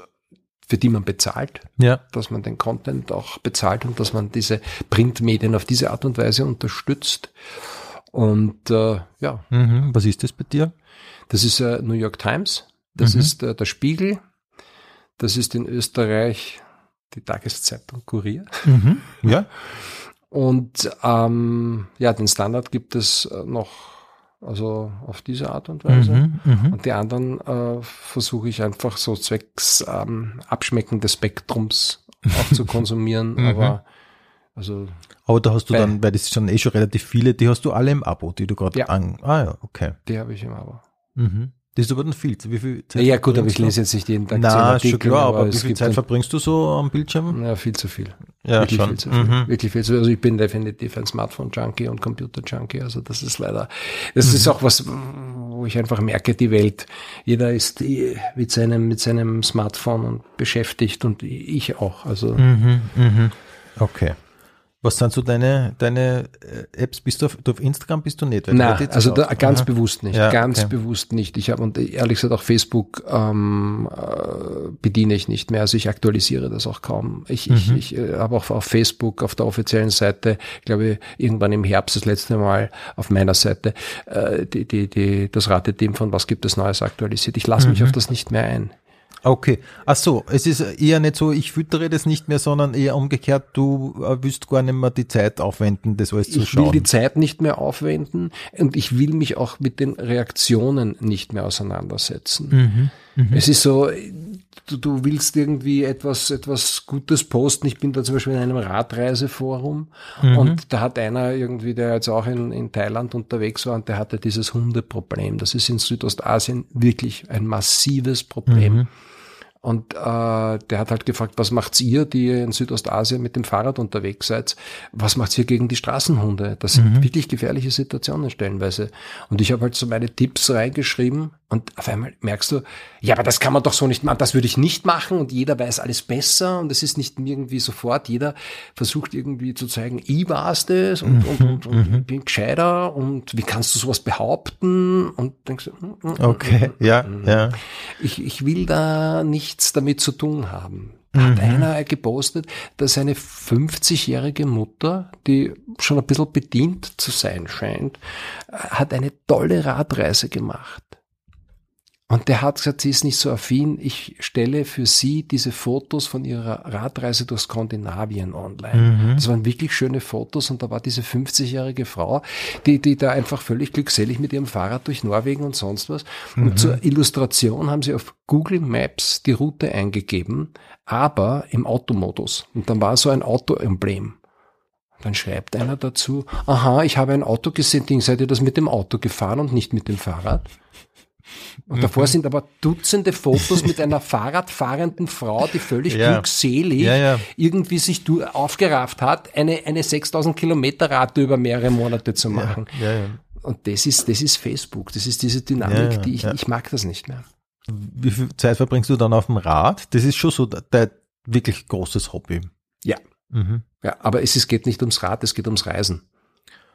[SPEAKER 2] für die man bezahlt,
[SPEAKER 1] Ja.
[SPEAKER 2] dass man den Content auch bezahlt und dass man diese Printmedien auf diese Art und Weise unterstützt. Und äh, ja,
[SPEAKER 1] Mhm. Was ist das bei dir?
[SPEAKER 2] das ist äh, New York Times, das
[SPEAKER 1] Mhm.
[SPEAKER 2] ist äh, der Spiegel, das ist in Österreich die Tageszeitung Kurier.
[SPEAKER 1] Mhm. Ja.
[SPEAKER 2] Und ähm, ja, den Standard gibt es äh, noch also auf diese Art und Weise.
[SPEAKER 1] Mhm. Mhm.
[SPEAKER 2] Und die anderen äh, versuche ich einfach so zwecks ähm, Abschmecken des Spektrums auch zu konsumieren.
[SPEAKER 1] Mhm.
[SPEAKER 2] Aber also
[SPEAKER 1] Aber da hast du
[SPEAKER 2] Bei-
[SPEAKER 1] dann, weil das schon eh schon relativ viele, die hast du alle im Abo, die du gerade
[SPEAKER 2] Ja.
[SPEAKER 1] an. Ah ja, okay.
[SPEAKER 2] die habe ich immer aber.
[SPEAKER 1] Mhm. Das ist aber dann viel. Wie viel Zeit
[SPEAKER 2] Ja gut, aber ich lese jetzt nicht jeden Tag
[SPEAKER 1] Na,
[SPEAKER 2] Artikel,
[SPEAKER 1] schon klar, aber wie
[SPEAKER 2] es
[SPEAKER 1] viel Zeit verbringst du so am Bildschirm?
[SPEAKER 2] Ja, viel zu viel.
[SPEAKER 1] Ja,
[SPEAKER 2] wirklich
[SPEAKER 1] schon.
[SPEAKER 2] viel zu viel.
[SPEAKER 1] Mhm.
[SPEAKER 2] Wirklich viel zu viel. Also ich bin definitiv ein Smartphone-Junkie und Computer-Junkie. Also das ist leider, das
[SPEAKER 1] Mhm.
[SPEAKER 2] ist auch was, wo ich einfach merke, die Welt, jeder ist eh mit seinem, mit seinem Smartphone und beschäftigt und ich auch. Also
[SPEAKER 1] Mhm. Mhm. Okay. Was sind so deine, deine äh, Apps? Bist du auf, du auf Instagram bist du nicht? Geht
[SPEAKER 2] also da, ganz
[SPEAKER 1] Aha.
[SPEAKER 2] bewusst nicht,
[SPEAKER 1] Ja,
[SPEAKER 2] ganz
[SPEAKER 1] okay.
[SPEAKER 2] bewusst nicht. Ich habe und ehrlich gesagt auch Facebook ähm, äh, bediene ich nicht mehr. Also ich aktualisiere das auch kaum. Ich, ich,
[SPEAKER 1] Mhm.
[SPEAKER 2] ich äh, habe auch auf Facebook auf der offiziellen Seite, glaube ich, irgendwann im Herbst das letzte Mal auf meiner Seite äh, die, die, die, das Rateteam von was gibt es Neues aktualisiert. Ich lasse mich
[SPEAKER 1] Mhm.
[SPEAKER 2] auf das nicht mehr ein.
[SPEAKER 1] Okay. Ach so, es ist eher nicht so, ich füttere das nicht mehr, sondern eher umgekehrt, du äh, willst gar nicht mehr die Zeit aufwenden, das alles zu
[SPEAKER 2] Ich will
[SPEAKER 1] schauen.
[SPEAKER 2] die Zeit nicht mehr aufwenden und ich will mich auch mit den Reaktionen nicht mehr auseinandersetzen.
[SPEAKER 1] Mhm.
[SPEAKER 2] Es ist so, du, du willst irgendwie etwas, etwas Gutes posten. Ich bin da zum Beispiel in einem Radreiseforum
[SPEAKER 1] Mhm.
[SPEAKER 2] und da hat einer irgendwie, der jetzt auch in, in Thailand unterwegs war und der hatte dieses Hundeproblem. Das ist in Südostasien wirklich ein massives Problem.
[SPEAKER 1] Mhm.
[SPEAKER 2] Und äh, der hat halt gefragt, was macht's ihr, die in Südostasien mit dem Fahrrad unterwegs seid? Was macht's ihr gegen die Straßenhunde? Das sind wirklich gefährliche Situationen stellenweise. Und ich habe halt so meine Tipps reingeschrieben und auf einmal merkst du, ja, aber das kann man doch so nicht machen, das würde ich nicht machen und jeder weiß alles besser und es ist nicht irgendwie sofort, jeder versucht irgendwie zu zeigen, ich war's das und, und, und, und ich bin gescheiter und wie kannst du sowas behaupten? Und denkst du, mm, mm, mm,
[SPEAKER 1] Okay, ja, ja.
[SPEAKER 2] ich, ich will da nichts damit zu tun haben. Da hat einer gepostet, dass seine 50-jährige Mutter, die schon ein bisschen bedient zu sein scheint, äh, hat eine tolle Radreise gemacht. Und der hat gesagt, sie ist nicht so affin. Ich stelle für sie diese Fotos von ihrer Radreise durch Skandinavien online. Das waren wirklich schöne Fotos und da war diese 50-jährige Frau, die, die da einfach völlig glückselig mit ihrem Fahrrad durch Norwegen und sonst was. Und zur Illustration haben sie auf Google Maps die Route eingegeben, aber im Automodus. Und dann war so ein Autoemblem. Dann schreibt einer dazu, aha, ich habe ein Auto gesehen, seid ihr das mit dem Auto gefahren und nicht mit dem Fahrrad? Und davor sind aber Dutzende Fotos mit einer Fahrradfahrenden Frau, die völlig
[SPEAKER 1] Ja.
[SPEAKER 2] glückselig
[SPEAKER 1] Ja, ja.
[SPEAKER 2] irgendwie sich aufgerafft hat, eine, eine 6000 Kilometer Rate über mehrere Monate zu machen. Und das ist, das ist Facebook. Das ist diese Dynamik, die ich, ich mag das nicht mehr.
[SPEAKER 1] Wie viel Zeit verbringst du dann auf dem Rad? Das ist schon so dein wirklich großes Hobby.
[SPEAKER 2] Ja.
[SPEAKER 1] Mhm.
[SPEAKER 2] Ja, aber es ist, geht nicht ums Rad, es geht ums Reisen.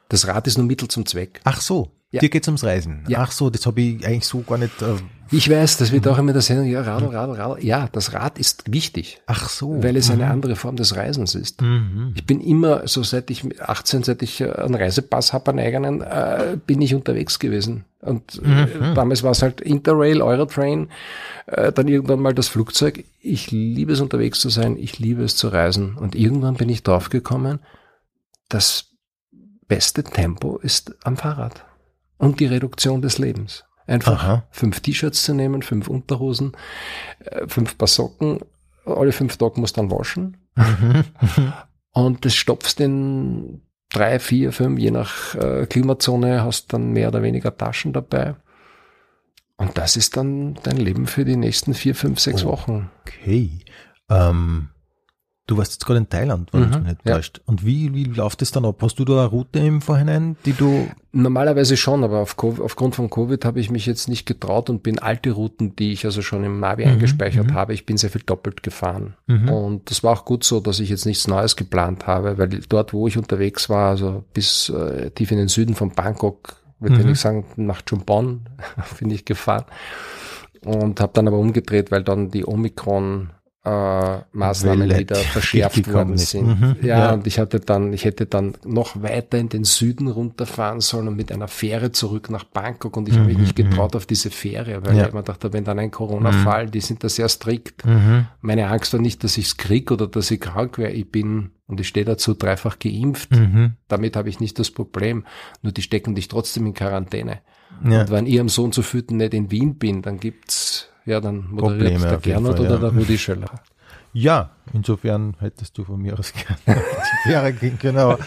[SPEAKER 2] Das Rad ist nur Mittel zum Zweck.
[SPEAKER 1] Ach so,
[SPEAKER 2] Ja.
[SPEAKER 1] dir geht's ums Reisen.
[SPEAKER 2] Ja.
[SPEAKER 1] Ach so, das habe ich eigentlich so gar nicht. Äh,
[SPEAKER 2] Ich weiß, das wird auch immer der Sendung, ja, Radl, Radl, Radl. Ja, das Rad ist wichtig,
[SPEAKER 1] ach so.
[SPEAKER 2] weil es eine andere Form des Reisens ist.
[SPEAKER 1] Mhm.
[SPEAKER 2] Ich bin immer, so seit ich 18, seit ich äh, einen Reisepass habe, einen eigenen, äh, bin ich unterwegs gewesen. Und äh, damals war es halt Interrail, Eurotrain, äh, dann irgendwann mal das Flugzeug. Ich liebe es unterwegs zu sein, ich liebe es zu reisen. Und irgendwann bin ich draufgekommen, das beste Tempo ist am Fahrrad. Und die Reduktion des Lebens. Einfach
[SPEAKER 1] Aha.
[SPEAKER 2] fünf T-Shirts zu nehmen, fünf Unterhosen, äh, fünf Paar Socken, alle fünf Tage musst du dann waschen. Und das stopfst in drei, vier, fünf, je nach äh, Klimazone, hast dann mehr oder weniger Taschen dabei. Und das ist dann dein Leben für die nächsten vier, fünf, sechs
[SPEAKER 1] Oh.
[SPEAKER 2] Wochen.
[SPEAKER 1] Okay. Ähm, du warst jetzt gerade in Thailand, wenn
[SPEAKER 2] Mhm,
[SPEAKER 1] du mich nicht
[SPEAKER 2] ja.
[SPEAKER 1] täuscht. Und wie, wie läuft das dann ab? Hast du da eine Route im Vorhinein, die du.
[SPEAKER 2] Normalerweise schon, aber auf, Covid- aufgrund von Covid habe ich mich jetzt nicht getraut und bin alte Routen, die ich also schon im Navi
[SPEAKER 1] Mhm,
[SPEAKER 2] eingespeichert
[SPEAKER 1] mhm.
[SPEAKER 2] habe, ich bin sehr viel doppelt gefahren.
[SPEAKER 1] Mhm.
[SPEAKER 2] Und das war auch gut so, dass ich jetzt nichts Neues geplant habe, weil dort, wo ich unterwegs war, also bis äh, tief in den Süden von Bangkok, würde ich
[SPEAKER 1] Mhm.
[SPEAKER 2] nicht sagen, nach Chumpon bin ich gefahren. Und habe dann aber umgedreht, weil dann die Omikron äh, Maßnahmen
[SPEAKER 1] Welle
[SPEAKER 2] wieder verschärft worden sind.
[SPEAKER 1] Mhm,
[SPEAKER 2] Ja,
[SPEAKER 1] ja.
[SPEAKER 2] und ich hatte dann, ich hätte dann noch weiter in den Süden runterfahren sollen und mit einer Fähre zurück nach Bangkok und ich habe mich
[SPEAKER 1] Mhm,
[SPEAKER 2] nicht getraut auf diese Fähre, weil
[SPEAKER 1] Ja.
[SPEAKER 2] ich immer dachte, wenn dann ein Corona-Fall, die sind da sehr strikt.
[SPEAKER 1] Mhm.
[SPEAKER 2] Meine Angst war nicht, dass ich es krieg oder dass ich krank wäre. Ich bin, und ich stehe dazu, dreifach geimpft.
[SPEAKER 1] Mhm.
[SPEAKER 2] Damit habe ich nicht das Problem. Nur die stecken dich trotzdem in Quarantäne.
[SPEAKER 1] Ja.
[SPEAKER 2] Und wenn ich am Sohn zu Füten nicht in Wien bin, dann gibt's, ja, dann moderiert
[SPEAKER 1] Probleme
[SPEAKER 2] der Gernot
[SPEAKER 1] Fall,
[SPEAKER 2] oder
[SPEAKER 1] ja.
[SPEAKER 2] der Rudi Schöller.
[SPEAKER 1] ja, insofern hättest du von mir aus gerne die Fähre gehen können. Aber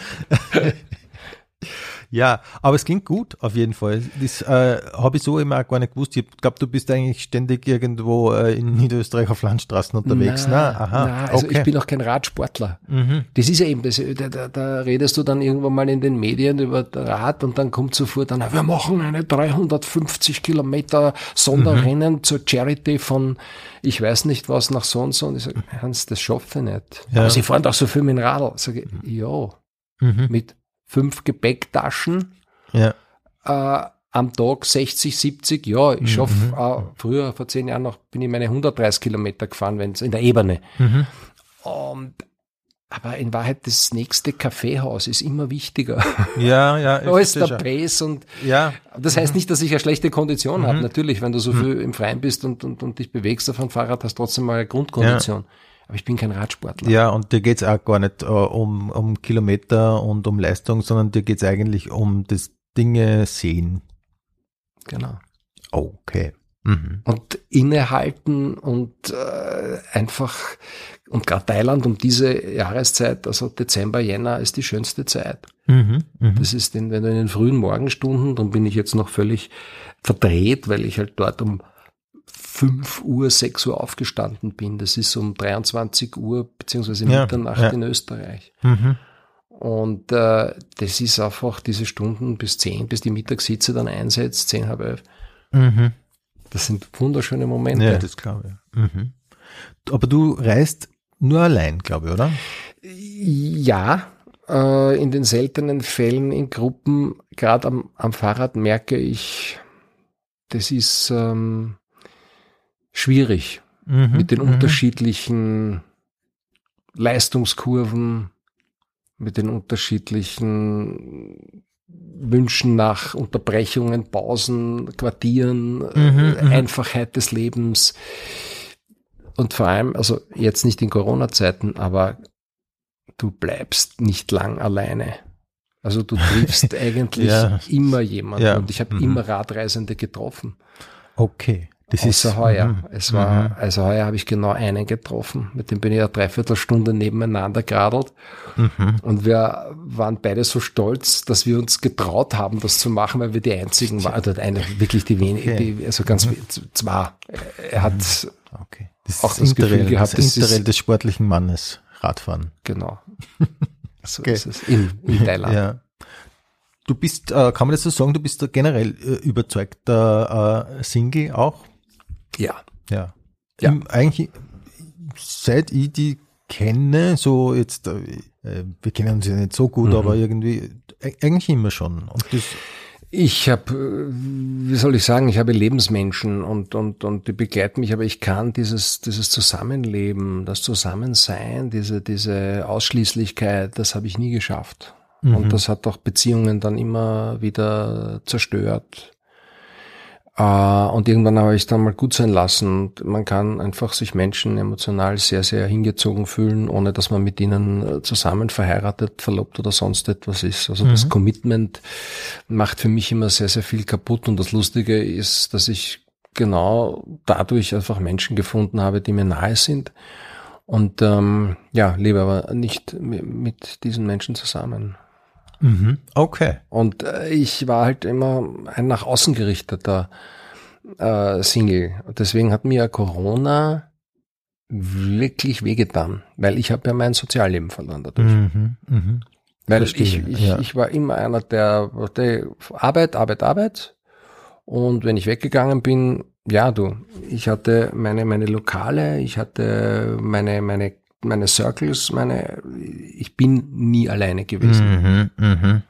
[SPEAKER 1] ja, aber es klingt gut, auf jeden Fall. Das äh, habe ich so immer auch gar nicht gewusst. Ich glaube, du bist eigentlich ständig irgendwo äh, in Niederösterreich auf Landstraßen unterwegs. Na, aha,
[SPEAKER 2] na, also
[SPEAKER 1] okay.
[SPEAKER 2] ich bin auch kein Radsportler.
[SPEAKER 1] mhm.
[SPEAKER 2] Das ist ja eben, das, da, da, da redest du dann irgendwann mal in den Medien über Rad und dann kommt sofort dann, wir machen eine 350 Kilometer Sonderrennen
[SPEAKER 1] Mhm.
[SPEAKER 2] zur Charity von, ich weiß nicht was, nach so und so. Und ich sage, Hans, das schaffe ich nicht.
[SPEAKER 1] Ja.
[SPEAKER 2] Aber sie fahren doch so viel mit dem Radl. Sag ich, ja,
[SPEAKER 1] Mhm.
[SPEAKER 2] mit fünf Gepäcktaschen,
[SPEAKER 1] Ja.
[SPEAKER 2] äh, am Tag 60, 70, ja, ich schaffe,
[SPEAKER 1] Mhm.
[SPEAKER 2] äh, früher, vor zehn Jahren noch, bin ich meine 130 Kilometer gefahren, wenn es in der Ebene.
[SPEAKER 1] Mhm.
[SPEAKER 2] Und, aber in Wahrheit, das nächste Kaffeehaus ist immer wichtiger.
[SPEAKER 1] Ja, ja.
[SPEAKER 2] Da ist der Pace und.
[SPEAKER 1] Ja,
[SPEAKER 2] das heißt nicht, dass ich eine schlechte Kondition
[SPEAKER 1] Mhm.
[SPEAKER 2] habe. Natürlich, wenn du so viel im Freien bist und, und, und dich bewegst auf einem Fahrrad, hast du trotzdem mal eine Grundkondition. Aber ich bin kein Radsportler.
[SPEAKER 1] ja, und dir geht's auch gar nicht äh, um, um Kilometer und um Leistung, sondern dir geht's eigentlich um das Dinge sehen.
[SPEAKER 2] Genau.
[SPEAKER 1] Okay. Mhm.
[SPEAKER 2] Und innehalten und äh, einfach, und gerade Thailand um diese Jahreszeit, also Dezember, Jänner, ist die schönste Zeit.
[SPEAKER 1] Mhm. Mhm.
[SPEAKER 2] Das ist, in, wenn du in den frühen Morgenstunden, dann bin ich jetzt noch völlig verdreht, weil ich halt dort um 5 Uhr, 6 Uhr aufgestanden bin. Das ist um 23 Uhr beziehungsweise
[SPEAKER 1] Ja,
[SPEAKER 2] Mitternacht
[SPEAKER 1] ja.
[SPEAKER 2] in Österreich.
[SPEAKER 1] Mhm.
[SPEAKER 2] Und äh, das ist einfach diese Stunden bis 10, bis die Mittagshitze dann einsetzt, 10, halb elf.
[SPEAKER 1] Mhm.
[SPEAKER 2] Das sind wunderschöne Momente.
[SPEAKER 1] Ja, das glaube ich. Mhm. Aber du reist nur allein, glaube ich, oder?
[SPEAKER 2] Ja, äh, in den seltenen Fällen in Gruppen, gerade am, am Fahrrad merke ich, das ist ähm, schwierig
[SPEAKER 1] Mhm.
[SPEAKER 2] mit den
[SPEAKER 1] Mhm.
[SPEAKER 2] unterschiedlichen Leistungskurven, mit den unterschiedlichen Wünschen nach Unterbrechungen, Pausen, Quartieren,
[SPEAKER 1] Mhm,
[SPEAKER 2] äh,
[SPEAKER 1] mhm.
[SPEAKER 2] Einfachheit des Lebens. Und vor allem, also jetzt nicht in Corona-Zeiten, aber du bleibst nicht lang alleine. Also du triffst eigentlich
[SPEAKER 1] Ja.
[SPEAKER 2] immer jemanden.
[SPEAKER 1] Ja.
[SPEAKER 2] Und ich habe
[SPEAKER 1] Mhm.
[SPEAKER 2] immer Radreisende getroffen.
[SPEAKER 1] Okay. Das
[SPEAKER 2] Außer
[SPEAKER 1] ist
[SPEAKER 2] heuer.
[SPEAKER 1] mhm.
[SPEAKER 2] Es war,
[SPEAKER 1] Mhm.
[SPEAKER 2] also heuer habe ich genau einen getroffen. Mit dem bin ich eine Dreiviertelstunde nebeneinander geradelt.
[SPEAKER 1] Mhm.
[SPEAKER 2] Und wir waren beide so stolz, dass wir uns getraut haben, das zu machen, weil wir die einzigen waren. Oder eine, wirklich die wenigen,
[SPEAKER 1] Okay. Mhm.
[SPEAKER 2] also ganz, zwar. Er hat,
[SPEAKER 1] Okay. Das
[SPEAKER 2] Auch das Gefühl gehabt,
[SPEAKER 1] das
[SPEAKER 2] das ist-
[SPEAKER 1] des sportlichen Mannes, Radfahren.
[SPEAKER 2] genau. So
[SPEAKER 1] Okay.
[SPEAKER 2] ist es. In, in Thailand.
[SPEAKER 1] Ja. Du bist, äh, kann man das so sagen, du bist da generell äh, überzeugter äh, Single auch?
[SPEAKER 2] Ja.
[SPEAKER 1] Ja.
[SPEAKER 2] Ja.
[SPEAKER 1] Im, eigentlich, seit ich die kenne, so jetzt, äh, äh, wir kennen uns ja nicht so gut,
[SPEAKER 2] Mhm.
[SPEAKER 1] aber irgendwie, äh, eigentlich immer schon. Und das,
[SPEAKER 2] Ich habe, wie soll ich sagen, ich habe Lebensmenschen und, und, und die begleiten mich, aber ich kann dieses, dieses Zusammenleben, das Zusammensein, diese, diese Ausschließlichkeit, das habe ich nie geschafft.
[SPEAKER 1] Mhm.
[SPEAKER 2] Und das hat auch Beziehungen dann immer wieder zerstört. Uh, und irgendwann habe ich es dann mal gut sein lassen. Man kann einfach sich Menschen emotional sehr, sehr hingezogen fühlen, ohne dass man mit ihnen äh, zusammen verheiratet, verlobt oder sonst etwas ist. Also mhm. das Commitment macht für mich immer sehr, sehr viel kaputt. Und das Lustige ist, dass ich genau dadurch einfach Menschen gefunden habe, die mir nahe sind. Und ähm, ja, lebe aber nicht mit diesen Menschen zusammen.
[SPEAKER 1] Mhm. Okay.
[SPEAKER 2] Und äh, ich war halt immer ein nach außen gerichteter äh, Single. Deswegen hat mir Corona wirklich wehgetan, weil ich habe ja mein Sozialleben verloren dadurch. Mhm, mh. Weil ich, ich, ja. ich war immer einer, der, der Arbeit, Arbeit, Arbeit. Und wenn ich weggegangen bin, ja, du, ich hatte meine, meine Lokale, ich hatte meine, meine meine Circles, meine, ich bin nie alleine gewesen. Mhm, mh.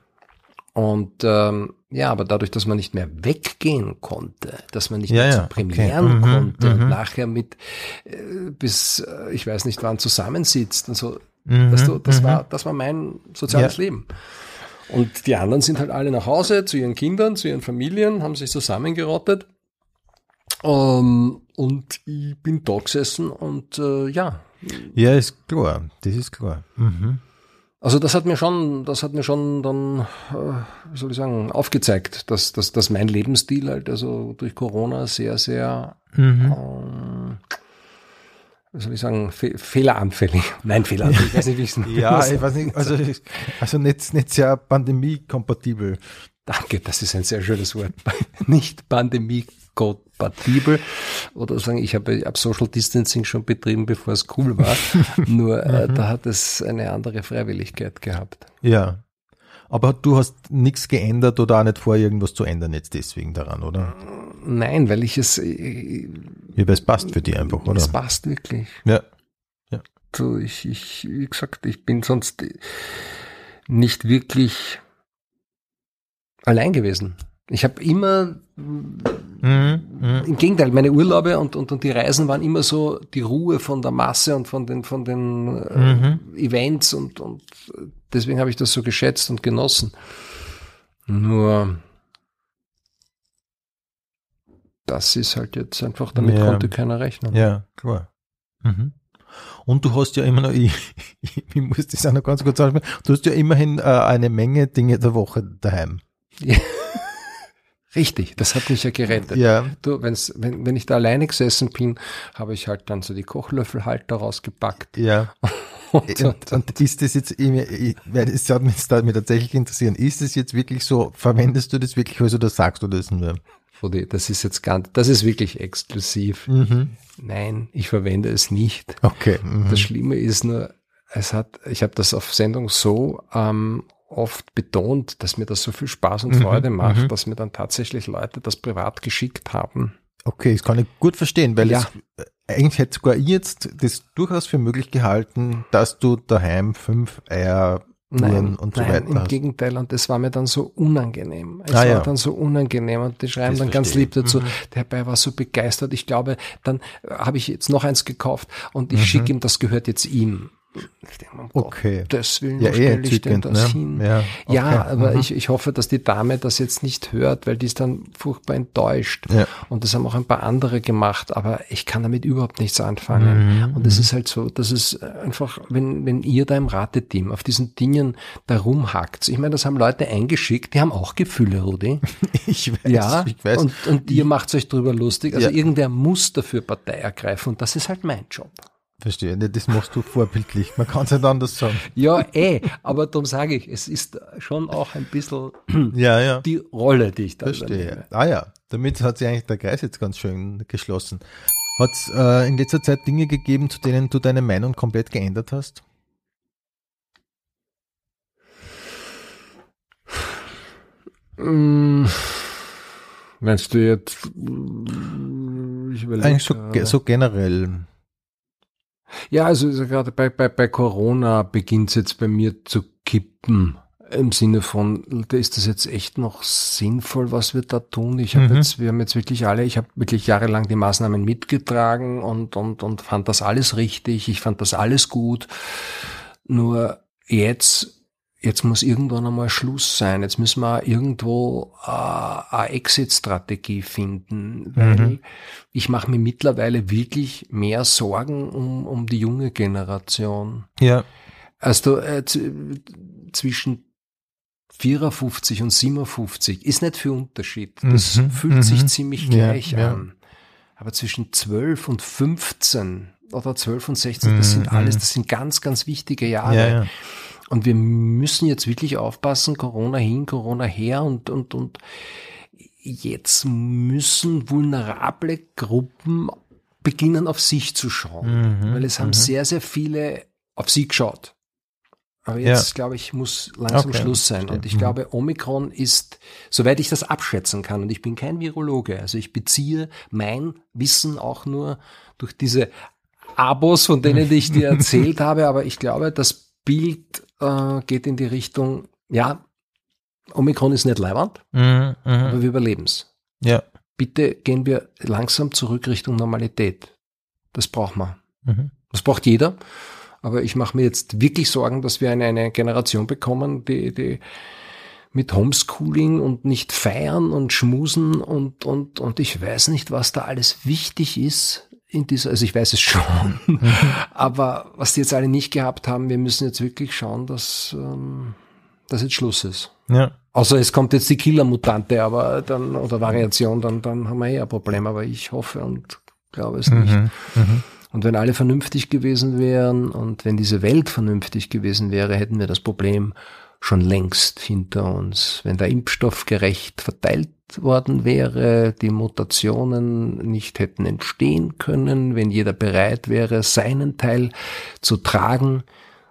[SPEAKER 2] Und ähm, ja, aber dadurch, dass man nicht mehr weggehen konnte, dass man nicht ja, mehr ja, zu Premieren okay. Mhm, konnte und mhm. nachher mit äh, bis äh, ich weiß nicht wann zusammensitzt und so, mhm, dass du, das mhm. war, das war mein soziales ja. Leben. Und die anderen sind halt alle nach Hause zu ihren Kindern, zu ihren Familien, haben sich zusammengerottet. Ähm, und ich bin da gesessen und äh, ja,
[SPEAKER 1] ja, ist klar. Das ist klar. Mhm.
[SPEAKER 2] Also das hat mir schon, das hat mir schon dann, äh, wie soll ich sagen, aufgezeigt, dass, dass, dass mein Lebensstil halt also durch Corona sehr, sehr, mhm. ähm, wie soll ich sagen, fe fehleranfällig. Nein, fehleranfällig. Ich weiß nicht, wie
[SPEAKER 1] ich es Ja, ich weiß nicht, also, also nicht, nicht sehr pandemiekompatibel.
[SPEAKER 2] Danke, das ist ein sehr schönes Wort. nicht pandemiekompatibel kompatibel oder sagen, ich habe ab Social Distancing schon betrieben, bevor es cool war. Nur äh, mhm. da hat es eine andere Freiwilligkeit gehabt.
[SPEAKER 1] Ja. Aber du hast nichts geändert oder auch nicht vor, irgendwas zu ändern jetzt deswegen daran, oder?
[SPEAKER 2] Nein, weil ich es. Äh,
[SPEAKER 1] ja, weil es passt für dich einfach, oder?
[SPEAKER 2] Es passt wirklich.
[SPEAKER 1] Ja. ja.
[SPEAKER 2] So, ich, ich, wie gesagt, ich bin sonst nicht wirklich allein gewesen. Ich habe immer, mhm, mh. im Gegenteil, meine Urlaube und, und, und die Reisen waren immer so die Ruhe von der Masse und von den, von den äh, mhm. Events und, und deswegen habe ich das so geschätzt und genossen. Nur das ist halt jetzt einfach, damit ja. konnte keiner rechnen.
[SPEAKER 1] Ja, klar. Mhm. Und du hast ja immer noch, ich, ich, muss das auch noch ganz kurz sagen, du hast ja immerhin äh, eine Menge Dinge der Woche daheim. Ja.
[SPEAKER 2] Richtig, das hat mich ja gerettet.
[SPEAKER 1] Ja.
[SPEAKER 2] Du, wenn's, wenn, wenn ich da alleine gesessen bin, habe ich halt dann so die Kochlöffelhalter rausgepackt.
[SPEAKER 1] Ja. und, und, und, ist das jetzt, ich, es hat mich da mir tatsächlich interessieren, ist es jetzt wirklich so, verwendest du das wirklich also oder sagst du das nur?
[SPEAKER 2] Das ist jetzt ganz, das ist wirklich exklusiv. Mhm. Nein, ich verwende es nicht.
[SPEAKER 1] Okay.
[SPEAKER 2] Mhm. Das Schlimme ist nur, es hat, ich habe das auf Sendung so ähm, oft betont, dass mir das so viel Spaß und mhm, Freude mhm, macht, dass mir dann tatsächlich Leute das privat geschickt haben.
[SPEAKER 1] Okay, das kann ich gut verstehen, weil ja. es, äh, eigentlich hätte sogar ich jetzt das durchaus für möglich gehalten, dass du daheim fünf Eier Nein, und so nein, weiter.
[SPEAKER 2] Im hast. Gegenteil, und das war mir dann so unangenehm. Es ah, war ja. dann so unangenehm und die schreiben das dann ganz lieb dazu, mhm. der Herbei war so begeistert. Ich glaube, dann habe ich jetzt noch eins gekauft und ich mhm. schicke ihm, das gehört jetzt ihm.
[SPEAKER 1] Ich denke, um okay.
[SPEAKER 2] Gottes Willen, ja, wo eh stelle ich denn das ne? hin? Ja, okay. ja aber mhm. ich, ich hoffe, dass die Dame das jetzt nicht hört, weil die ist dann furchtbar enttäuscht. Ja. Und das haben auch ein paar andere gemacht, aber ich kann damit überhaupt nichts anfangen. Mhm. Und es ist halt so, dass es einfach, wenn, wenn ihr da im Rateteam auf diesen Dingen da rumhackt, ich meine, das haben Leute eingeschickt, die haben auch Gefühle, Rudi.
[SPEAKER 1] ich weiß,
[SPEAKER 2] ja,
[SPEAKER 1] ich weiß.
[SPEAKER 2] Und, und ihr macht euch drüber lustig. Also ja. irgendwer muss dafür Partei ergreifen und das ist halt mein Job.
[SPEAKER 1] Verstehe, nee, das machst du vorbildlich. Man kann es nicht anders sagen.
[SPEAKER 2] Ja, eh, aber darum sage ich, es ist schon auch ein bisschen
[SPEAKER 1] ja, ja.
[SPEAKER 2] die Rolle, die ich da
[SPEAKER 1] Verstehe. Übernehme. Ah ja, damit hat sich eigentlich der Kreis jetzt ganz schön geschlossen. Hat es äh, in letzter Zeit Dinge gegeben, zu denen du deine Meinung komplett geändert hast?
[SPEAKER 2] Mmh. Meinst du jetzt?
[SPEAKER 1] Ich überlege, Eigentlich so, so generell.
[SPEAKER 2] Ja, also, also gerade bei, bei, bei Corona beginnt es jetzt bei mir zu kippen. Im Sinne von, ist das jetzt echt noch sinnvoll, was wir da tun? Ich habe mhm. jetzt, wir haben jetzt wirklich alle, ich habe wirklich jahrelang die Maßnahmen mitgetragen und, und, und fand das alles richtig. Ich fand das alles gut. Nur jetzt jetzt muss irgendwann einmal Schluss sein. Jetzt müssen wir irgendwo äh, eine Exit-Strategie finden, weil mhm. ich mache mir mittlerweile wirklich mehr Sorgen um, um die junge Generation.
[SPEAKER 1] Ja.
[SPEAKER 2] Also äh, zwischen 54 und 57 ist nicht viel Unterschied. Das mhm. fühlt mhm. sich ziemlich gleich ja, an. Ja. Aber zwischen 12 und 15 oder 12 und 16, das sind mhm. alles, das sind ganz, ganz wichtige Jahre. Ja, und wir müssen jetzt wirklich aufpassen, Corona hin, Corona her und, und, und jetzt müssen vulnerable Gruppen beginnen auf sich zu schauen, mhm, weil es haben mhm. sehr, sehr viele auf sie geschaut. Aber jetzt, ja. glaube ich, muss langsam okay, Schluss sein. Und ich mhm. glaube, Omikron ist, soweit ich das abschätzen kann, und ich bin kein Virologe, also ich beziehe mein Wissen auch nur durch diese Abos, von denen ich dir erzählt habe, aber ich glaube, das Bild äh, geht in die Richtung, ja, Omikron ist nicht Leihwand, mhm, mhm, aber wir überleben es.
[SPEAKER 1] Ja.
[SPEAKER 2] Bitte gehen wir langsam zurück Richtung Normalität. Das braucht man. Mhm. Das braucht jeder. Aber ich mache mir jetzt wirklich Sorgen, dass wir eine, eine Generation bekommen, die, die mit Homeschooling und nicht feiern und schmusen und, und, und ich weiß nicht, was da alles wichtig ist in dieser, also ich weiß es schon, aber was die jetzt alle nicht gehabt haben, wir müssen jetzt wirklich schauen, dass, ähm, dass jetzt Schluss ist.
[SPEAKER 1] Ja.
[SPEAKER 2] Außer es kommt jetzt die Killer-Mutante, aber dann, oder Variation, dann, dann haben wir eh ein Problem, aber ich hoffe und glaube es nicht. Mhm. Mhm. Und wenn alle vernünftig gewesen wären und wenn diese Welt vernünftig gewesen wäre, hätten wir das Problem schon längst hinter uns. Wenn der Impfstoff gerecht verteilt worden wäre, die Mutationen nicht hätten entstehen können, wenn jeder bereit wäre, seinen Teil zu tragen.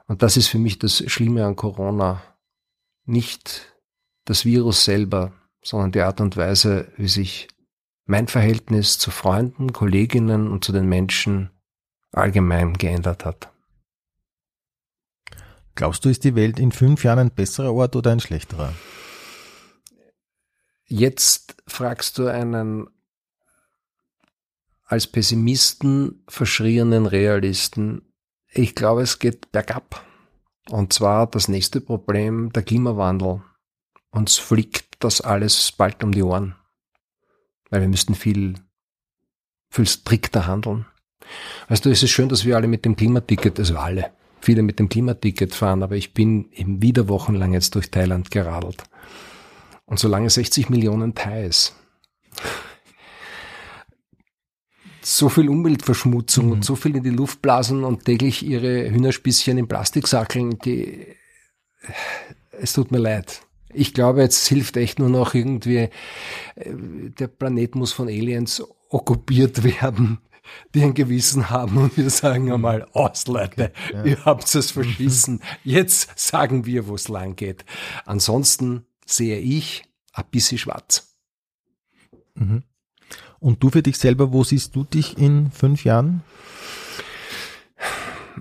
[SPEAKER 2] Und das ist für mich das Schlimme an Corona. Nicht das Virus selber, sondern die Art und Weise, wie sich mein Verhältnis zu Freunden, Kolleginnen und zu den Menschen allgemein geändert hat.
[SPEAKER 1] Glaubst du, ist die Welt in fünf Jahren ein besserer Ort oder ein schlechterer?
[SPEAKER 2] Jetzt fragst du einen als Pessimisten verschrienen Realisten. Ich glaube, es geht bergab. Und zwar das nächste Problem, der Klimawandel. Uns fliegt das alles bald um die Ohren. Weil wir müssten viel, viel strikter handeln. Weißt du, es ist schön, dass wir alle mit dem Klimaticket, also alle, viele mit dem Klimaticket fahren, aber ich bin eben wieder wochenlang jetzt durch Thailand geradelt. Und solange 60 Millionen Thais so viel Umweltverschmutzung mhm. und so viel in die Luft blasen und täglich ihre Hühnerspießchen in Plastiksackeln, die, es tut mir leid. Ich glaube, jetzt hilft echt nur noch irgendwie, äh, der Planet muss von Aliens okkupiert werden die ein Gewissen haben und wir sagen mhm. einmal, aus Leute, ja. ihr habt es verschissen. Jetzt sagen wir, wo es lang geht. Ansonsten sehe ich ein bisschen schwarz.
[SPEAKER 1] Mhm. Und du für dich selber, wo siehst du dich in fünf Jahren?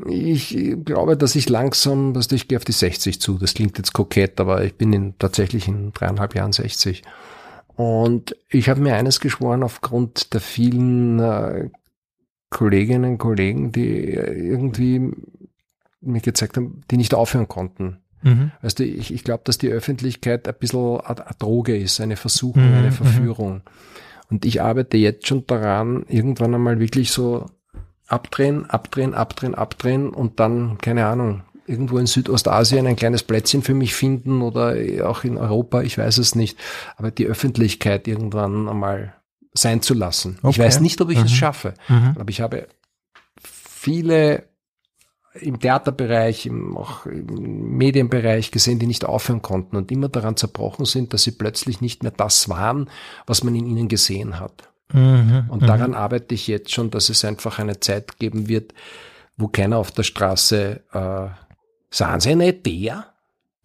[SPEAKER 2] Ich glaube, dass ich langsam, dass ich gehe auf die 60 zu. Das klingt jetzt kokett, aber ich bin in, tatsächlich in dreieinhalb Jahren 60. Und ich habe mir eines geschworen, aufgrund der vielen äh, Kolleginnen und Kollegen, die irgendwie mir gezeigt haben, die nicht aufhören konnten. Mhm. Weißt du, ich, ich glaube, dass die Öffentlichkeit ein bisschen eine Droge ist, eine Versuchung, mhm. eine mhm. Verführung. Und ich arbeite jetzt schon daran, irgendwann einmal wirklich so abdrehen, abdrehen, abdrehen, abdrehen und dann, keine Ahnung, irgendwo in Südostasien ein kleines Plätzchen für mich finden oder auch in Europa, ich weiß es nicht. Aber die Öffentlichkeit irgendwann einmal sein zu lassen. Okay. Ich weiß nicht, ob ich mhm. es schaffe, mhm. aber ich habe viele im Theaterbereich, im, auch im Medienbereich gesehen, die nicht aufhören konnten und immer daran zerbrochen sind, dass sie plötzlich nicht mehr das waren, was man in ihnen gesehen hat. Mhm. Und daran mhm. arbeite ich jetzt schon, dass es einfach eine Zeit geben wird, wo keiner auf der Straße äh, sahen Sie nicht der?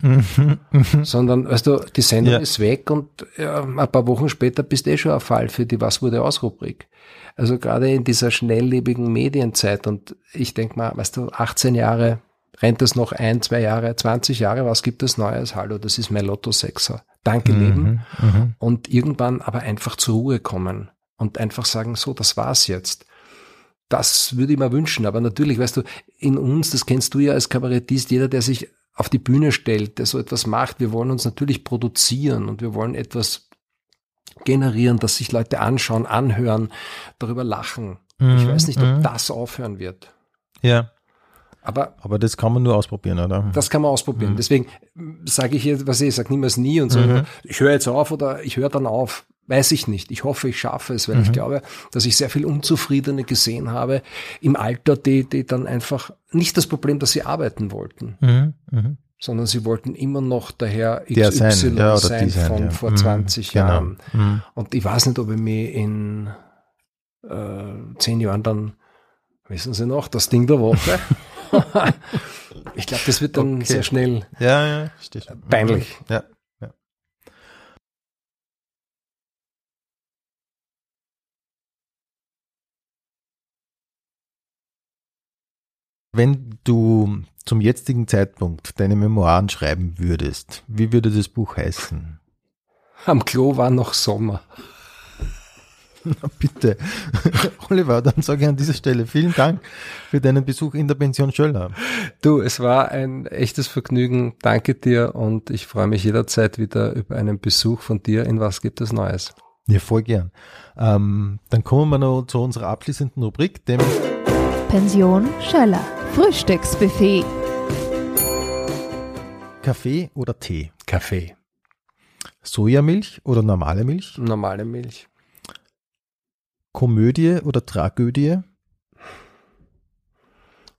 [SPEAKER 2] Mhm. Sondern, weißt du, die Sendung ja. ist weg und ja, ein paar Wochen später bist du eh schon ein Fall für die Was wurde aus Rubrik. Also gerade in dieser schnelllebigen Medienzeit und ich denke mal, weißt du, 18 Jahre, rennt das noch ein, zwei Jahre, 20 Jahre, was gibt es Neues? Hallo, das ist mein Lotto Sechser. Danke, mhm, Leben. Mhm. Und irgendwann aber einfach zur Ruhe kommen und einfach sagen, so, das war's jetzt. Das würde ich mir wünschen. Aber natürlich, weißt du, in uns, das kennst du ja als Kabarettist, jeder, der sich auf die Bühne stellt, der so etwas macht. Wir wollen uns natürlich produzieren und wir wollen etwas generieren, dass sich Leute anschauen, anhören, darüber lachen.
[SPEAKER 1] Mhm,
[SPEAKER 2] ich weiß nicht, ob
[SPEAKER 1] mhm.
[SPEAKER 2] das aufhören wird.
[SPEAKER 1] Ja.
[SPEAKER 2] Aber
[SPEAKER 1] Aber das kann man nur ausprobieren, oder?
[SPEAKER 2] das kann man ausprobieren.
[SPEAKER 1] Mhm.
[SPEAKER 2] Deswegen sage ich jetzt, was ich sage, niemals nie und so.
[SPEAKER 1] Mhm.
[SPEAKER 2] Ich höre jetzt auf oder ich höre dann auf. Weiß ich nicht. Ich hoffe, ich schaffe es, weil ich
[SPEAKER 1] Mhm.
[SPEAKER 2] glaube, dass ich sehr viel Unzufriedene gesehen habe im Alter, die, die dann einfach nicht das Problem, dass sie arbeiten wollten,
[SPEAKER 1] Mhm. Mhm.
[SPEAKER 2] sondern sie wollten immer noch daher XY
[SPEAKER 1] sein, ja,
[SPEAKER 2] sein
[SPEAKER 1] sein,
[SPEAKER 2] von
[SPEAKER 1] ja.
[SPEAKER 2] vor
[SPEAKER 1] Mhm,
[SPEAKER 2] 20
[SPEAKER 1] genau.
[SPEAKER 2] Jahren.
[SPEAKER 1] Mhm.
[SPEAKER 2] Und ich weiß nicht, ob ich mich in äh, zehn Jahren dann, wissen Sie noch, das Ding der Woche. ich glaube, das wird dann
[SPEAKER 1] Okay.
[SPEAKER 2] sehr schnell
[SPEAKER 1] Ja, ja,
[SPEAKER 2] peinlich.
[SPEAKER 1] Ja, Wenn du zum jetzigen Zeitpunkt deine Memoiren schreiben würdest, wie würde das Buch heißen?
[SPEAKER 2] Am Klo war noch Sommer.
[SPEAKER 1] Na bitte. Oliver, dann sage ich an dieser Stelle vielen Dank für deinen Besuch in der Pension Schöller.
[SPEAKER 2] Du, es war ein echtes Vergnügen. Danke dir und ich freue mich jederzeit wieder über einen Besuch von dir in Was gibt es Neues?
[SPEAKER 1] Ja, voll gern. Ähm, dann kommen wir noch zu unserer abschließenden Rubrik, dem
[SPEAKER 3] Pension Schöller. Frühstücksbuffet.
[SPEAKER 1] Kaffee oder Tee.
[SPEAKER 2] Kaffee.
[SPEAKER 1] Sojamilch oder normale Milch?
[SPEAKER 2] Normale Milch.
[SPEAKER 1] Komödie oder Tragödie?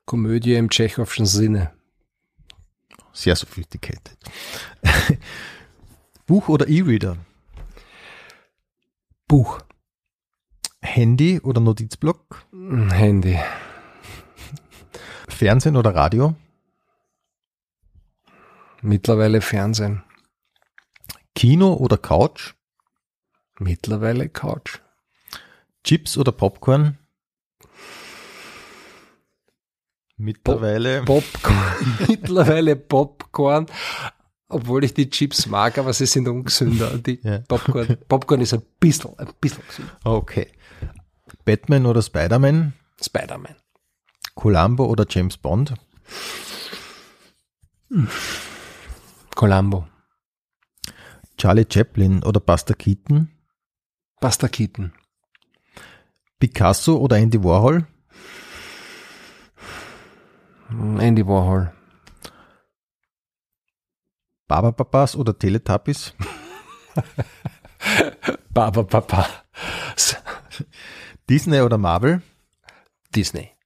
[SPEAKER 2] Komödie im tschechowschen Sinne.
[SPEAKER 1] Sehr sophisticated. Buch oder E-Reader?
[SPEAKER 2] Buch.
[SPEAKER 1] Handy oder Notizblock?
[SPEAKER 2] Handy.
[SPEAKER 1] Fernsehen oder Radio?
[SPEAKER 2] Mittlerweile Fernsehen.
[SPEAKER 1] Kino oder Couch?
[SPEAKER 2] Mittlerweile Couch.
[SPEAKER 1] Chips oder Popcorn? Mittlerweile.
[SPEAKER 2] Popcorn. Mittlerweile Popcorn. Obwohl ich die Chips mag, aber sie sind ungesünder. Die
[SPEAKER 1] Ja.
[SPEAKER 2] Popcorn, Popcorn ist ein bisschen, ein bisschen gesünder.
[SPEAKER 1] Okay. Batman oder Spider-Man?
[SPEAKER 2] Spider-Man.
[SPEAKER 1] Columbo oder James Bond?
[SPEAKER 2] Columbo.
[SPEAKER 1] Charlie Chaplin oder Buster Keaton?
[SPEAKER 2] Buster Keaton.
[SPEAKER 1] Picasso oder Andy Warhol?
[SPEAKER 2] Andy Warhol.
[SPEAKER 1] Barberpapas oder Teletubbies?
[SPEAKER 2] Baba Papa.
[SPEAKER 1] Disney oder Marvel?
[SPEAKER 2] Disney.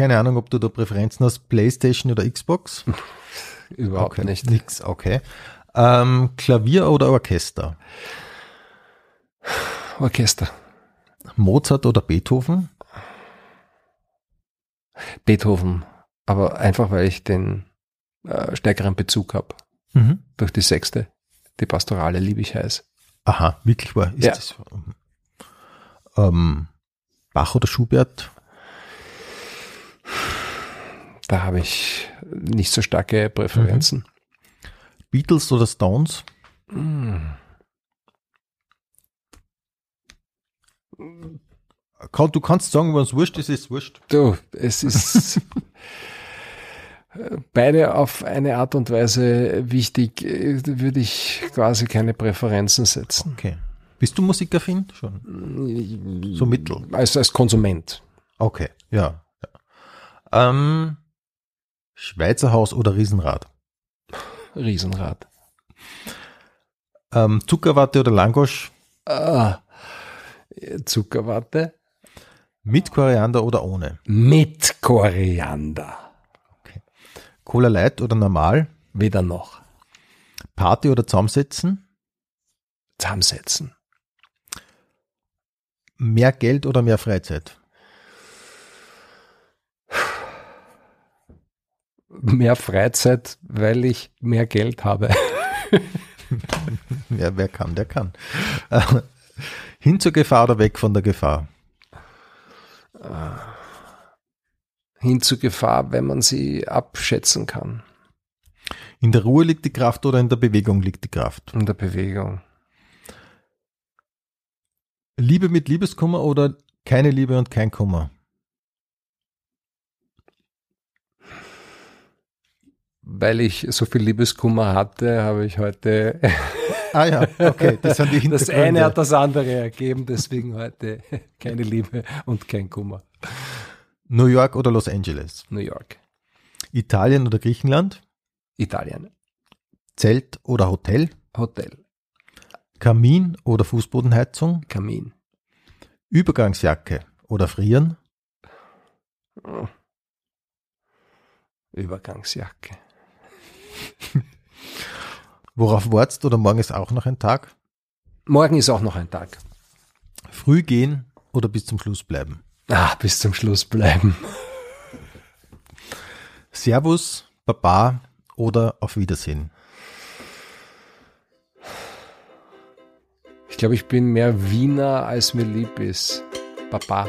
[SPEAKER 1] Keine Ahnung, ob du da Präferenzen hast. Playstation oder Xbox?
[SPEAKER 2] Überhaupt
[SPEAKER 1] okay.
[SPEAKER 2] nicht.
[SPEAKER 1] Nix, okay. Ähm, Klavier oder Orchester?
[SPEAKER 2] Orchester.
[SPEAKER 1] Mozart oder Beethoven?
[SPEAKER 2] Beethoven. Aber einfach, weil ich den äh, stärkeren Bezug habe.
[SPEAKER 1] Mhm.
[SPEAKER 2] Durch die sechste. Die Pastorale liebe ich heiß.
[SPEAKER 1] Aha, wirklich wahr. Ist
[SPEAKER 2] Ja.
[SPEAKER 1] das, ähm, Bach oder Schubert?
[SPEAKER 2] Da habe ich nicht so starke Präferenzen.
[SPEAKER 1] Beatles oder Stones? Kann- Du kannst sagen, wenn es wurscht ist, ist es wurscht.
[SPEAKER 2] Du, es ist beide auf eine Art und Weise wichtig, würde ich quasi keine Präferenzen setzen.
[SPEAKER 1] Okay. Bist du musikaffin? Schon. So mittel.
[SPEAKER 2] Als, als Konsument.
[SPEAKER 1] Okay, ja. ja. Ähm, Schweizer Haus oder Riesenrad?
[SPEAKER 2] Riesenrad.
[SPEAKER 1] Ähm, Zuckerwatte oder Langosch?
[SPEAKER 2] Ah, Zuckerwatte.
[SPEAKER 1] Mit Koriander oder ohne?
[SPEAKER 2] Mit Koriander.
[SPEAKER 1] Cola Light oder normal?
[SPEAKER 2] Weder noch.
[SPEAKER 1] Party oder zusammensetzen?
[SPEAKER 2] Zusammensetzen.
[SPEAKER 1] Mehr Geld oder mehr Freizeit?
[SPEAKER 2] Mehr Freizeit, weil ich mehr Geld habe.
[SPEAKER 1] Ja, wer kann, der kann. Äh, Hin zur Gefahr oder weg von der Gefahr?
[SPEAKER 2] Hin zur Gefahr, wenn man sie abschätzen kann.
[SPEAKER 1] In der Ruhe liegt die Kraft oder in der Bewegung liegt die Kraft?
[SPEAKER 2] In der Bewegung.
[SPEAKER 1] Liebe mit Liebeskummer oder keine Liebe und kein Kummer?
[SPEAKER 2] Weil ich so viel Liebeskummer hatte, habe ich heute.
[SPEAKER 1] ah ja, okay, das sind die
[SPEAKER 2] Das eine hat das andere ergeben, deswegen heute keine Liebe und kein Kummer.
[SPEAKER 1] New York oder Los Angeles?
[SPEAKER 2] New York.
[SPEAKER 1] Italien oder Griechenland?
[SPEAKER 2] Italien.
[SPEAKER 1] Zelt oder Hotel?
[SPEAKER 2] Hotel.
[SPEAKER 1] Kamin oder Fußbodenheizung?
[SPEAKER 2] Kamin.
[SPEAKER 1] Übergangsjacke oder frieren?
[SPEAKER 2] Übergangsjacke.
[SPEAKER 1] Worauf wartest oder morgen ist auch noch ein Tag?
[SPEAKER 2] Morgen ist auch noch ein Tag.
[SPEAKER 1] Früh gehen oder bis zum Schluss bleiben?
[SPEAKER 2] Ah, bis zum Schluss bleiben.
[SPEAKER 1] Servus, Baba oder auf Wiedersehen?
[SPEAKER 2] Ich glaube, ich bin mehr Wiener, als mir lieb ist. Baba.